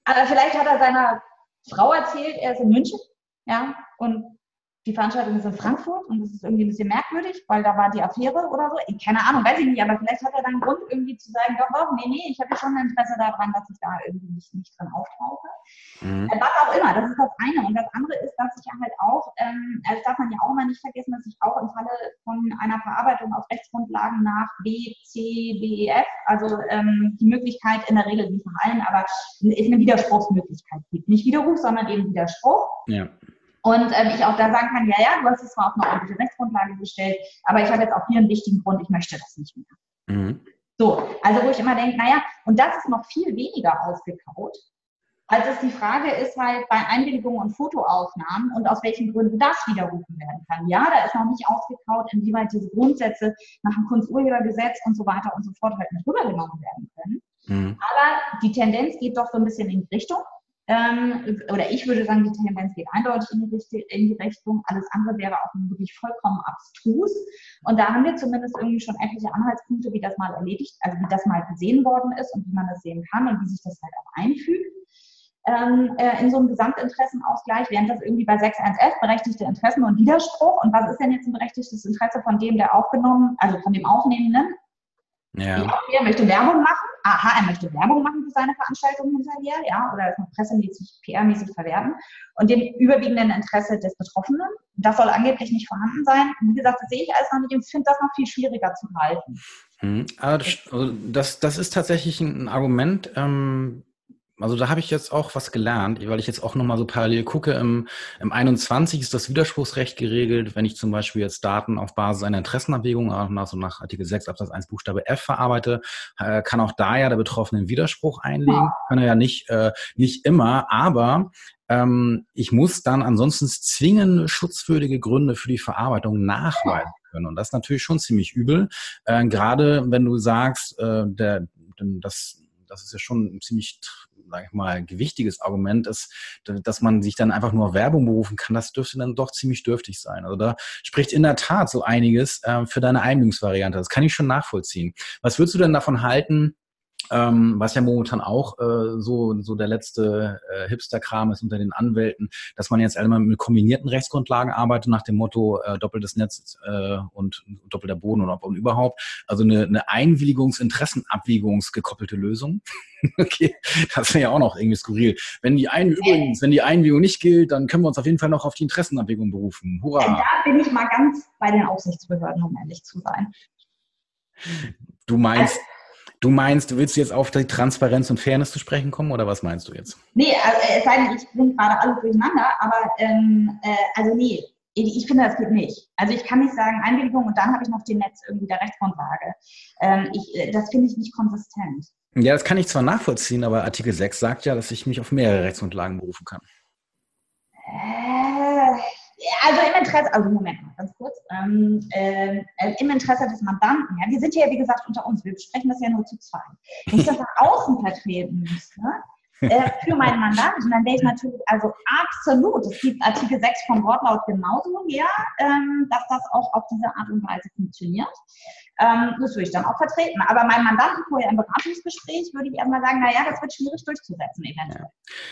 Aber vielleicht hat er seiner Frau erzählt, er ist in München, ja, und die Veranstaltung ist in Frankfurt und das ist irgendwie ein bisschen merkwürdig, weil da war die Affäre oder so. Ich, keine Ahnung, weiß ich nicht, aber vielleicht hat er dann Grund irgendwie zu sagen, doch, doch, nee, nee, ich habe ja schon ein Interesse daran, dass ich da irgendwie nicht, nicht drin auftauche. Mhm. Äh, was auch immer, das ist das eine. Und das andere ist, dass ich ja halt auch, ähm, das darf man ja auch mal nicht vergessen, dass ich auch im Falle von einer Verarbeitung auf Rechtsgrundlagen nach B, C, B, E, F, also ähm, die Möglichkeit in der Regel nicht von allen, aber es eine Widerspruchsmöglichkeit gibt. Nicht Widerruf, sondern eben Widerspruch. Ja. Und ähm, ich auch da sagen kann, ja, ja, du hast es zwar auf eine ordentliche Rechtsgrundlage gestellt, aber ich habe jetzt auch hier einen wichtigen Grund, ich möchte das nicht mehr. Mhm. So, also wo ich immer denke, naja, und das ist noch viel weniger ausgekaut, als es die Frage ist halt bei Einwilligungen und Fotoaufnahmen und aus welchen Gründen das widerrufen werden kann. Ja, da ist noch nicht ausgekaut, inwieweit diese Grundsätze nach dem Kunsturhebergesetz und so weiter und so fort halt mit rübergenommen werden können. Mhm. Aber die Tendenz geht doch so ein bisschen in die Richtung. Ähm, oder ich würde sagen, die Tendenz geht eindeutig in die, in die, Richtung. Alles andere wäre auch wirklich vollkommen abstrus. Und da haben wir zumindest irgendwie schon etliche Anhaltspunkte, wie das mal erledigt, also wie das mal gesehen worden ist und wie man das sehen kann und wie sich das halt auch einfügt. Ähm, äh, in so einem Gesamtinteressenausgleich, während das irgendwie bei 6.1f berechtigte Interessen und Widerspruch. Und was ist denn jetzt ein berechtigtes Interesse von dem, der aufgenommen, also von dem Aufnehmenden? Ja. Er möchte Werbung machen. Aha, er möchte Werbung machen für seine Veranstaltung hinterher, ja, oder das noch pressemäßig, PR-mäßig verwerten. Und dem überwiegenden Interesse des Betroffenen. Das soll angeblich nicht vorhanden sein. Wie gesagt, das sehe ich alles noch nicht und finde das noch viel schwieriger zu halten. Hm, das, also das, das ist tatsächlich ein Argument, ähm, also da habe ich jetzt auch was gelernt, weil ich jetzt auch nochmal so parallel gucke. Im, Im 21 ist das Widerspruchsrecht geregelt, wenn ich zum Beispiel jetzt Daten auf Basis einer Interessenabwägung, also nach Artikel 6 Absatz 1 Buchstabe F verarbeite, äh, kann auch da ja der Betroffene einen Widerspruch einlegen. Kann er ja nicht, äh, nicht immer, aber ähm, ich muss dann ansonsten zwingende schutzwürdige Gründe für die Verarbeitung nachweisen können. Und das ist natürlich schon ziemlich übel. Äh, gerade wenn du sagst, äh, der, das das ist ja schon ein ziemlich, sag ich mal, gewichtiges Argument ist, dass man sich dann einfach nur Werbung berufen kann, das dürfte dann doch ziemlich dürftig sein. Also da spricht in der Tat so einiges äh, für deine Einbindungsvariante. Das kann ich schon nachvollziehen. Was würdest du denn davon halten, ähm, was ja momentan auch äh, so, so der letzte äh, Hipster-Kram ist unter den Anwälten, dass man jetzt einmal mit kombinierten Rechtsgrundlagen arbeitet, nach dem Motto äh, doppeltes Netz äh, und doppelter Boden oder und überhaupt. Also eine, eine Einwilligungs-Interessenabwiegungsgekoppelte Lösung. okay, das wäre ja auch noch irgendwie skurril. Wenn die ein übrigens, wenn die Einwilligung nicht gilt, dann können wir uns auf jeden Fall noch auf die Interessenabwägung berufen. Hurra! Da bin ich mal ganz bei den Aufsichtsbehörden, um ehrlich zu sein. Du meinst, also, Du meinst, willst du jetzt auf die Transparenz und Fairness zu sprechen kommen oder was meinst du jetzt? Nee, also, es sei denn, ich bringe gerade alles durcheinander, aber ähm, äh, also nee, ich finde, das geht nicht. Also ich kann nicht sagen Einwilligung und dann habe ich noch den Netz irgendwie der Rechtsgrundlage. Ähm, ich, äh, das finde ich nicht konsistent. Ja, das kann ich zwar nachvollziehen, aber Artikel 6 sagt ja, dass ich mich auf mehrere Rechtsgrundlagen berufen kann. Äh, also im Interesse, also Moment mal, ganz kurz, äh, im Interesse des Mandanten, ja, wir sind hier, wie gesagt, unter uns, wir besprechen das ja nur zu zweit. Wenn ich das nach außen vertreten müsste, äh, für meinen Mandanten, dann wäre ich natürlich, also absolut, es gibt Artikel 6 vom Wortlaut genauso her, ähm, dass das auch auf diese Art und Weise funktioniert ähm, das würde ich dann auch vertreten. Aber mein Mandanten vorher im Beratungsgespräch würde ich erstmal sagen, naja, das wird schwierig durchzusetzen eventuell.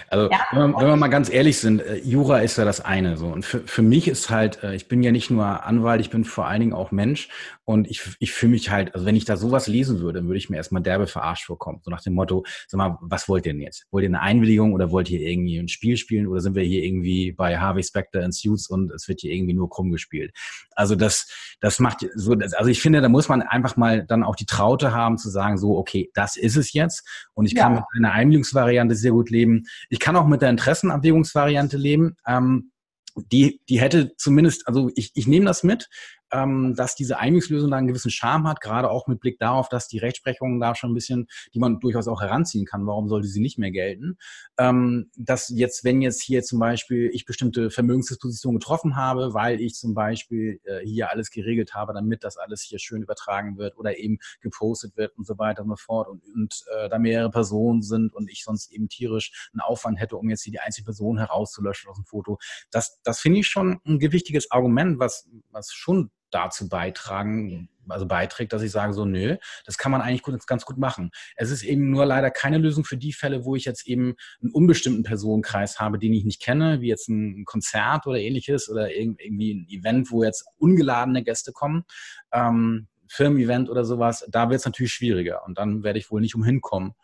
Also ja? wenn, wir, wenn, wir, mal ganz ehrlich sind, äh, Jura ist ja das eine so. Und für, für mich ist halt, äh, ich bin ja nicht nur Anwalt, ich bin vor allen Dingen auch Mensch. Und ich, ich fühle mich halt, also wenn ich da sowas lesen würde, würde ich mir erstmal derbe verarscht vorkommen. So nach dem Motto, sag mal, was wollt ihr denn jetzt? Wollt ihr eine Einwilligung oder wollt ihr irgendwie ein Spiel spielen oder sind wir hier irgendwie bei Harvey Specter in Suits und es wird hier irgendwie nur krumm gespielt? Also das, das macht so, also ich finde, da muss man einfach mal dann auch die Traute haben zu sagen, so, okay, das ist es jetzt. Und ich ja. kann mit einer Einwilligungsvariante sehr gut leben. Ich kann auch mit der Interessenabwägungsvariante leben. Ähm, die, die hätte zumindest, also ich, ich nehme das mit, ähm, dass diese Einigungslösung da einen gewissen Charme hat, gerade auch mit Blick darauf, dass die Rechtsprechung da schon ein bisschen, die man durchaus auch heranziehen kann, warum sollte sie nicht mehr gelten, ähm, dass jetzt, wenn jetzt hier zum Beispiel ich bestimmte Vermögensdispositionen getroffen habe, weil ich zum Beispiel äh, hier alles geregelt habe, damit das alles hier schön übertragen wird oder eben gepostet wird und so weiter und so fort und, und äh, da mehrere Personen sind und ich sonst eben tierisch einen Aufwand hätte, um jetzt hier die einzige Person herauszulöschen aus dem Foto. Das, das finde ich schon ein gewichtiges Argument, was, was schon dazu beitragen, also beiträgt, dass ich sage so, nö, das kann man eigentlich gut, ganz gut machen. Es ist eben nur leider keine Lösung für die Fälle, wo ich jetzt eben einen unbestimmten Personenkreis habe, den ich nicht kenne, wie jetzt ein Konzert oder ähnliches oder irgendwie ein Event, wo jetzt ungeladene Gäste kommen. Ähm, Firmen-Event oder sowas, da wird es natürlich schwieriger und dann werde ich wohl nicht umhin kommen,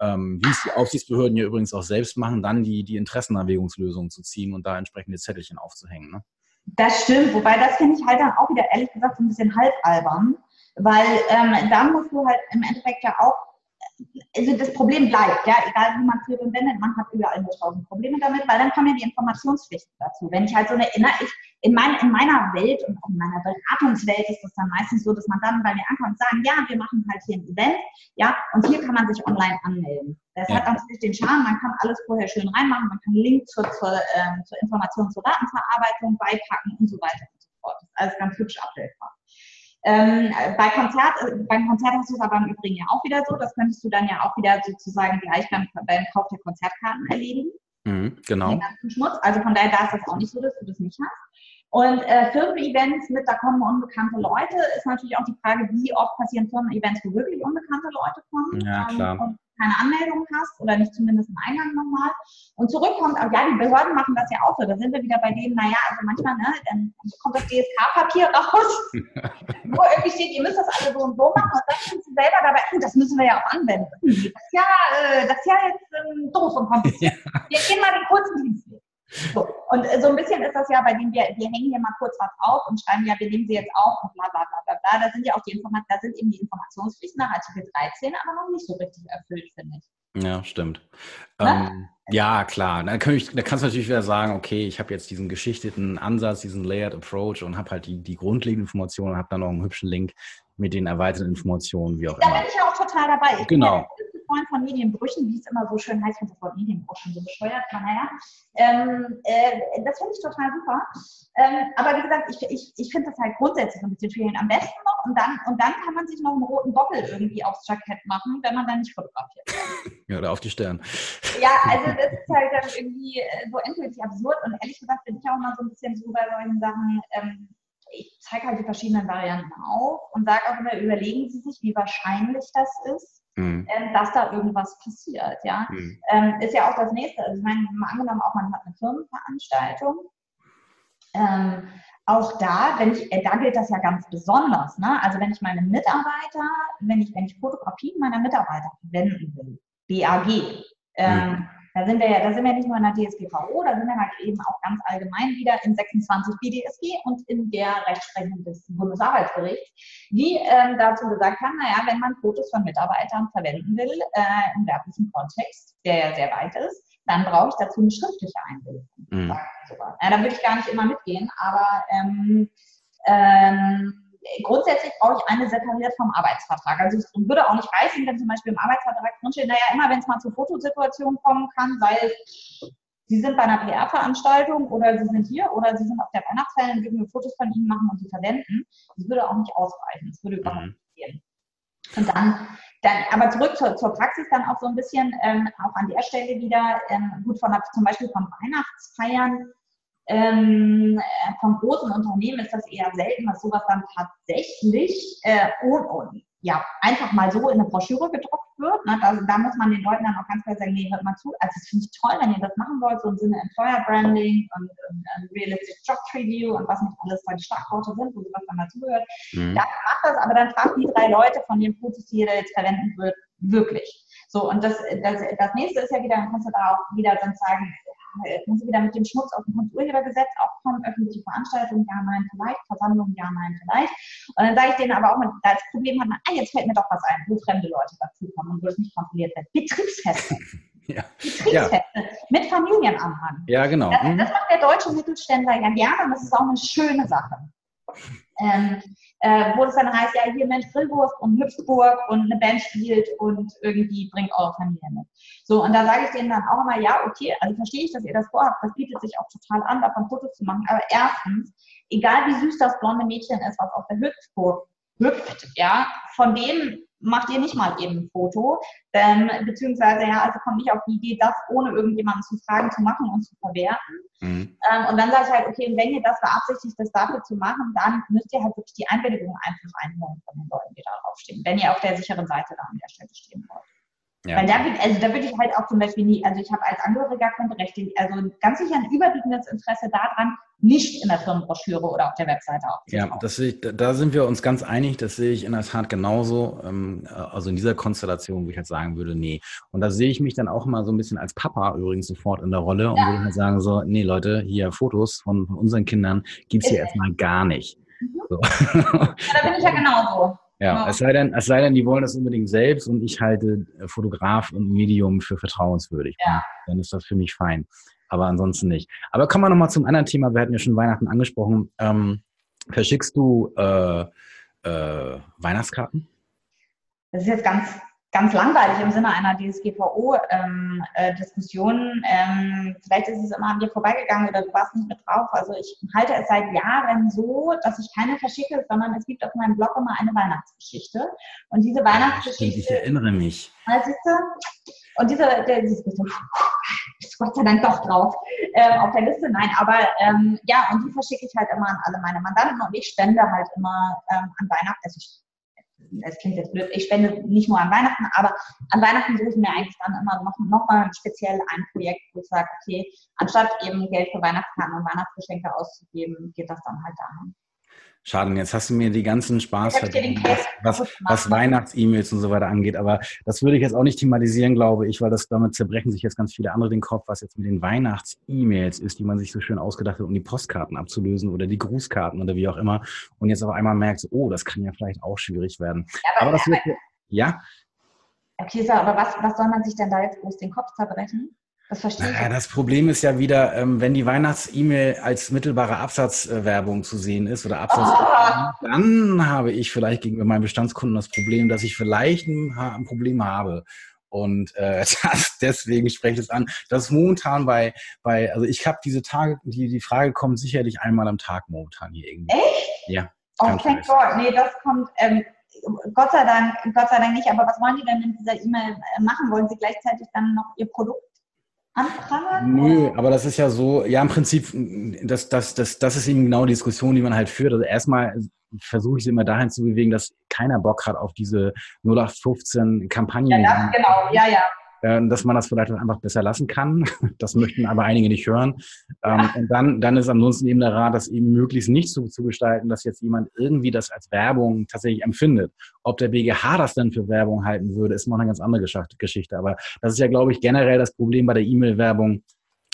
ähm, wie es die Aufsichtsbehörden ja übrigens auch selbst machen, dann die, die Interessenabwägungslösungen zu ziehen und da entsprechende Zettelchen aufzuhängen. Ne? Das stimmt, wobei das finde ich halt dann auch wieder ehrlich gesagt so ein bisschen halb albern, weil ähm, dann musst du halt im Endeffekt ja auch also das Problem bleibt, ja, egal wie man es und wendet, man hat überall nur tausend Probleme damit, weil dann kommen ja die Informationspflichten dazu. Wenn ich halt so eine, ich, in, mein, in meiner Welt und auch in meiner Beratungswelt ist das dann meistens so, dass man dann bei mir ankommt und sagt, ja, wir machen halt hier ein Event, ja, und hier kann man sich online anmelden. Das ja. hat natürlich den Charme, man kann alles vorher schön reinmachen, man kann einen Link zur, zur, ähm, zur Information zur Datenverarbeitung beipacken und so weiter und so fort. Das ist alles ganz hübsch abbildbar. Ähm, bei Konzert, äh, beim Konzert hast du es aber im Übrigen ja auch wieder so. Das könntest du dann ja auch wieder sozusagen gleich beim, beim Kauf der Konzertkarten erledigen. Mhm, genau. Den ganzen Schmutz. Also von daher da ist das auch nicht so, dass du das nicht hast. Und äh, Firmen-Events mit, da kommen unbekannte Leute, ist natürlich auch die Frage, wie oft passieren Firmen-Events, wo wirklich unbekannte Leute kommen. Ja, klar. Ähm, keine Anmeldung hast oder nicht zumindest einen Eingang nochmal und zurückkommt, aber ja, die Behörden machen das ja auch so. Da sind wir wieder bei denen, naja, also manchmal, ne, dann kommt das DSK-Papier raus, wo irgendwie steht, ihr müsst das alle so und so machen und dann sind sie selber dabei, oh, das müssen wir ja auch anwenden. Das ist ja, äh, das ist ja jetzt ähm, doof und kompliziert. Ja. Wir gehen mal den kurzen Dienstweg. So. Und äh, so ein bisschen ist das ja, bei dem wir, wir hängen hier mal kurz was auf und schreiben, ja, wir nehmen sie jetzt auf und bla bla bla bla bla. Da sind ja auch die Informationen, da sind eben die Informationspflichten nach Artikel 13 aber noch nicht so richtig erfüllt, finde ich. Ja, stimmt. Ähm, ja, klar. Da, kann ich, da kannst du natürlich wieder sagen, okay, ich habe jetzt diesen geschichteten Ansatz, diesen Layered Approach und habe halt die, die grundlegenden Informationen und habe dann noch einen hübschen Link mit den erweiterten Informationen, wie auch da immer. Da bin ich ja auch total dabei. Ich genau. Freund von Medienbrüchen, wie es immer so schön heißt, ich finde das Wort Medienbruch schon so bescheuert, naja. Ähm, äh, das finde ich total super. Ähm, aber wie gesagt, ich, ich, ich finde das halt grundsätzlich ein bisschen schwierig. Am besten noch und dann, und dann kann man sich noch einen roten Doppel irgendwie aufs Jackett machen, wenn man dann nicht fotografiert. ja, oder auf die Stirn. Ja, also das ist halt dann irgendwie äh, so endgültig absurd und ehrlich gesagt bin ich auch mal so ein bisschen so bei solchen Sachen, ähm, ich zeige halt die verschiedenen Varianten auf und sage auch immer, überlegen Sie sich, wie wahrscheinlich das ist, mhm. ähm, dass da irgendwas passiert. Ja? Mhm. Ähm, ist ja auch das nächste. Also ich meine, mal angenommen, auch man hat eine Firmenveranstaltung. Ähm, auch da, wenn ich, äh, da gilt das ja ganz besonders. Ne? Also wenn ich meine Mitarbeiter, wenn ich, wenn ich Fotografien meiner Mitarbeiter verwenden will, BAG, ähm, mhm. Da sind wir ja, da sind wir nicht nur in der DSGVO, da sind wir halt eben auch ganz allgemein wieder in 26 BDSG und in der Rechtsprechung des Bundesarbeitsgerichts, die ähm, dazu gesagt haben, naja, wenn man Fotos von Mitarbeitern verwenden will, äh, im werblichen Kontext, der ja sehr weit ist, dann brauche ich dazu eine schriftliche Einwilligung. Mhm. Ja, da würde ich gar nicht immer mitgehen, aber ähm, ähm, grundsätzlich brauche ich eine separiert vom Arbeitsvertrag. Also es würde auch nicht reißen, wenn zum Beispiel im Arbeitsvertrag drinsteht, naja, immer wenn es mal zu Fotosituationen kommen kann, sei es, Sie sind bei einer PR-Veranstaltung oder Sie sind hier oder Sie sind auf der Weihnachtsfeier und dürfen wir Fotos von Ihnen machen und sie verwenden. Das würde auch nicht ausreichen. Das würde überhaupt nicht gehen. Und dann, dann, aber zurück zur, zur Praxis dann auch so ein bisschen, ähm, auch an der Stelle wieder, ähm, gut von zum Beispiel von Weihnachtsfeiern ähm, äh, von großen Unternehmen ist das eher selten, dass sowas dann tatsächlich äh, und, und, ja, einfach mal so in eine Broschüre gedruckt wird. Ne? Da, da, muss man den Leuten dann auch ganz klar sagen, nee, hört mal zu. Also das finde ich toll, wenn ihr das machen wollt, so im Sinne Employer Branding und, und, und Realistic Job Review und was nicht alles da die Schlagworte sind, wo sowas dann dazugehört. Mhm. Da macht das, aber dann fragt die drei Leute, von denen Fotos, die ihr jetzt verwenden wird, wirklich. So, und das, das, das nächste ist ja wieder, dann kannst du da auch wieder dann sagen, muss wieder mit dem Schmutz auf dem Kunsturhebergesetz auch kommen, öffentliche Veranstaltungen, ja, nein, vielleicht, Versammlungen, ja, nein, vielleicht. Und dann sage ich denen aber auch, da das Problem hat man, ah, jetzt fällt mir doch was ein, wo fremde Leute dazukommen und wo es nicht kontrolliert wird. Betriebsfeste. Ja. Betriebsfeste ja. mit Familienanhang. Ja, genau. Das, mhm. das macht der deutsche Mittelständler ja gerne und das ist auch eine schöne Sache. Ähm, äh, wo es dann heißt, ja, hier Mensch, Grillwurst und Hüpfburg und eine Band spielt und irgendwie bringt eure Familie mit. So, und da sage ich denen dann auch immer, ja, okay, also verstehe ich, dass ihr das vorhabt, das bietet sich auch total an, davon Fotos zu machen, aber erstens, egal wie süß das blonde Mädchen ist, was auf der Hüpfburg hüpft, ja, von dem macht ihr nicht mal eben ein Foto, ähm, beziehungsweise ja, also kommt nicht auf die Idee, das ohne irgendjemanden zu fragen, zu machen und zu verwerten. Mhm. Ähm, und dann sage ich halt, okay, wenn ihr das beabsichtigt, das dafür zu machen, dann müsst ihr halt wirklich die Einwilligung einfach einholen von den Leuten, die da draufstehen, wenn ihr auf der sicheren Seite da an der Stelle stehen wollt. Ja. Weil da würde also da würde ich halt auch zum Beispiel nie, also ich habe als Angehöriger kein Recht, also ganz sicher ein überwiegendes Interesse daran, nicht in der Firmenbroschüre oder auf der Webseite aufzutauchen. Ja, das ich, da sind wir uns ganz einig, das sehe ich in der Tat genauso. Ähm, also in dieser Konstellation, wo ich halt sagen würde, nee. Und da sehe ich mich dann auch mal so ein bisschen als Papa übrigens sofort in der Rolle und ja. würde halt sagen so, nee Leute, hier Fotos von, von unseren Kindern gibt's hier erstmal gar nicht. Mhm. So. Ja, da bin ich ja genauso. Ja, ja, Es, sei denn, es sei denn, die wollen das unbedingt selbst und ich halte äh, Fotograf und Medium für vertrauenswürdig. Ja. Dann ist das für mich fein. Aber ansonsten nicht. Aber kommen wir nochmal zum anderen Thema. Wir hatten ja schon Weihnachten angesprochen. Ähm, verschickst du äh, äh, Weihnachtskarten? Das ist jetzt ganz ganz langweilig im Sinne einer DSGVO-Diskussion. Ähm, äh, ähm, vielleicht ist es immer an dir vorbeigegangen oder du warst nicht mit drauf. Also ich halte es seit Jahren so, dass ich keine verschicke, sondern es gibt auf meinem Blog immer eine Weihnachtsgeschichte. Und diese Weihnachtsgeschichte. ich erinnere mich. Du? Und diese, der, ist Gott sei Dank doch drauf äh, auf der Liste. Nein, aber ähm, ja, und die verschicke ich halt immer an alle meine Mandanten und ich spende halt immer ähm, an Weihnachten. Also ich es klingt jetzt blöd, ich spende nicht nur an Weihnachten, aber an Weihnachten suche ich mir eigentlich dann immer noch, noch mal speziell ein Projekt, wo ich sage, okay, anstatt eben Geld für Weihnachtskarten und Weihnachtsgeschenke auszugeben, geht das dann halt dahin. Schade, jetzt hast du mir die ganzen Spaß verdient, was, was, was Weihnachts-E-Mails und so weiter angeht. Aber das würde ich jetzt auch nicht thematisieren, glaube ich, weil das damit zerbrechen sich jetzt ganz viele andere den Kopf, was jetzt mit den Weihnachts-E-Mails ist, die man sich so schön ausgedacht hat, um die Postkarten abzulösen oder die Grußkarten oder wie auch immer. Und jetzt auf einmal merkt, oh, das kann ja vielleicht auch schwierig werden. Ja, aber, aber das wird, ja? Okay, so, aber was, was soll man sich denn da jetzt groß den Kopf zerbrechen? Das verstehe naja, ich. Das Problem ist ja wieder, ähm, wenn die Weihnachts-E-Mail als mittelbare Absatzwerbung zu sehen ist oder Absatz, oh. dann habe ich vielleicht gegenüber meinen Bestandskunden das Problem, dass ich vielleicht ein, ein Problem habe. Und äh, das, deswegen spreche ich es an. Das ist momentan bei, bei also ich habe diese Tage, die, die Frage kommt sicherlich einmal am Tag momentan hier irgendwie. Echt? Ja. Oh, thank God. Nee, das kommt, ähm, Gott sei Dank, Gott sei Dank nicht. Aber was wollen die denn in dieser E-Mail äh, machen? Wollen sie gleichzeitig dann noch ihr Produkt anprangern? Nö, aber das ist ja so, ja im Prinzip, das, das, das, das ist eben genau die Diskussion, die man halt führt. Also erstmal versuche ich sie immer dahin zu bewegen, dass keiner Bock hat auf diese 0815 Kampagnen. Ja, das, genau, ja, ja. Äh, dass man das vielleicht einfach besser lassen kann. Das möchten aber einige nicht hören. Ähm, ja. Und dann, dann ist ansonsten eben der Rat, das eben möglichst nicht so zu gestalten, dass jetzt jemand irgendwie das als Werbung tatsächlich empfindet. Ob der BGH das dann für Werbung halten würde, ist noch eine ganz andere Geschichte. Aber das ist ja, glaube ich, generell das Problem bei der E-Mail-Werbung,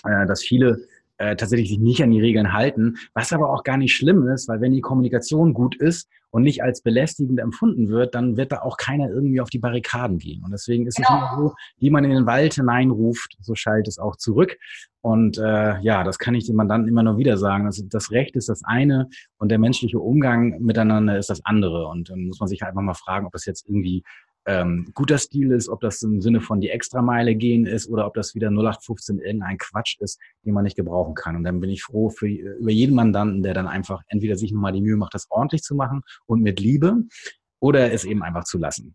äh, dass viele äh, tatsächlich sich nicht an die Regeln halten, was aber auch gar nicht schlimm ist, weil wenn die Kommunikation gut ist und nicht als belästigend empfunden wird, dann wird da auch keiner irgendwie auf die Barrikaden gehen. Und deswegen ist genau. es immer so, wie man in den Wald hineinruft, so schallt es auch zurück. Und äh, ja, das kann ich dem Mandanten immer nur wieder sagen. Das, das Recht ist das eine und der menschliche Umgang miteinander ist das andere. Und dann muss man sich halt einfach mal fragen, ob das jetzt irgendwie ähm, guter Stil ist, ob das im Sinne von die Extrameile gehen ist oder ob das wieder 0815 irgendein Quatsch ist, den man nicht gebrauchen kann. Und dann bin ich froh für, über jeden Mandanten, der dann einfach entweder sich nochmal die Mühe macht, das ordentlich zu machen und mit Liebe oder es eben einfach zu lassen.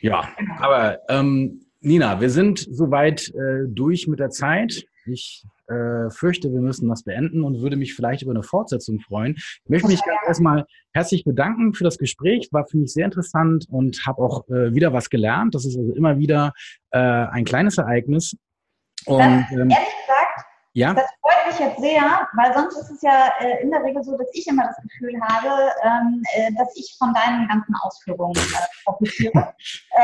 Ja, aber ähm, Nina, wir sind soweit äh, durch mit der Zeit. Ich äh, fürchte, wir müssen das beenden und würde mich vielleicht über eine Fortsetzung freuen. Ich möchte mich ganz erstmal herzlich bedanken für das Gespräch. War für mich sehr interessant und habe auch äh, wieder was gelernt. Das ist also immer wieder äh, ein kleines Ereignis. Und, ähm, ehrlich gesagt, ja? Das freut mich jetzt sehr, weil sonst ist es ja äh, in der Regel so, dass ich immer das Gefühl habe, ähm, äh, dass ich von deinen ganzen Ausführungen äh, profitiere,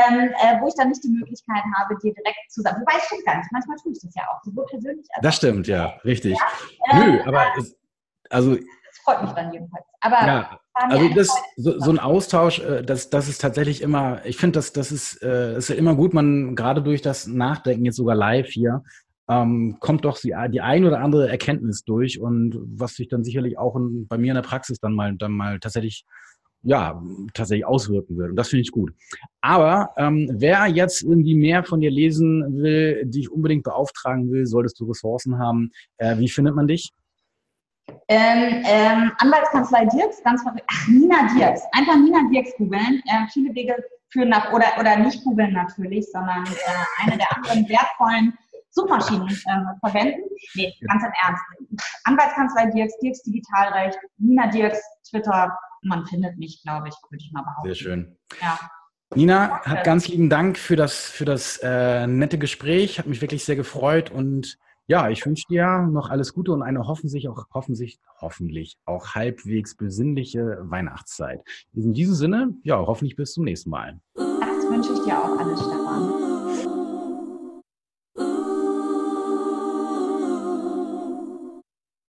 ähm, äh, wo ich dann nicht die Möglichkeit habe, dir direkt zu sagen. Wobei es stimmt gar nicht, manchmal tue ich das ja auch, sowohl persönlich als Das stimmt, ja, richtig. Ja, Nö, ähm, aber es, also. Das freut mich dann jedenfalls. Aber ja, also das, so, so, ein Austausch, äh, das, das ist tatsächlich immer, ich finde, das, das ist, äh, ist ja immer gut, man gerade durch das Nachdenken jetzt sogar live hier, ähm, kommt doch die, die ein oder andere Erkenntnis durch und was sich dann sicherlich auch in, bei mir in der Praxis dann mal, dann mal tatsächlich ja, tatsächlich auswirken wird. Und das finde ich gut. Aber ähm, wer jetzt irgendwie mehr von dir lesen will, dich unbedingt beauftragen will, solltest du Ressourcen haben. Äh, wie findet man dich? Ähm, ähm, Anwaltskanzlei Dirks, ganz. Ach, Nina Dirks. Einfach Nina Dirks googeln. Äh, viele Wege führen nach, oder, oder nicht googeln natürlich, sondern äh, eine der anderen wertvollen Suchmaschinen äh, verwenden. Nee, ganz im Ernst. Anwaltskanzlei Dirks, Dirks Digitalrecht, Nina Dirks, Twitter, man findet mich, glaube ich, würde ich mal behaupten. Sehr schön. Ja. Nina, hat ganz lieben Dank für das, für das äh, nette Gespräch. Hat mich wirklich sehr gefreut und ja, ich wünsche dir noch alles Gute und eine hoffentlich auch, hoffentlich, hoffentlich auch halbwegs besinnliche Weihnachtszeit. In diesem Sinne, ja, hoffentlich bis zum nächsten Mal. Das wünsche ich dir auch alles, Stefan.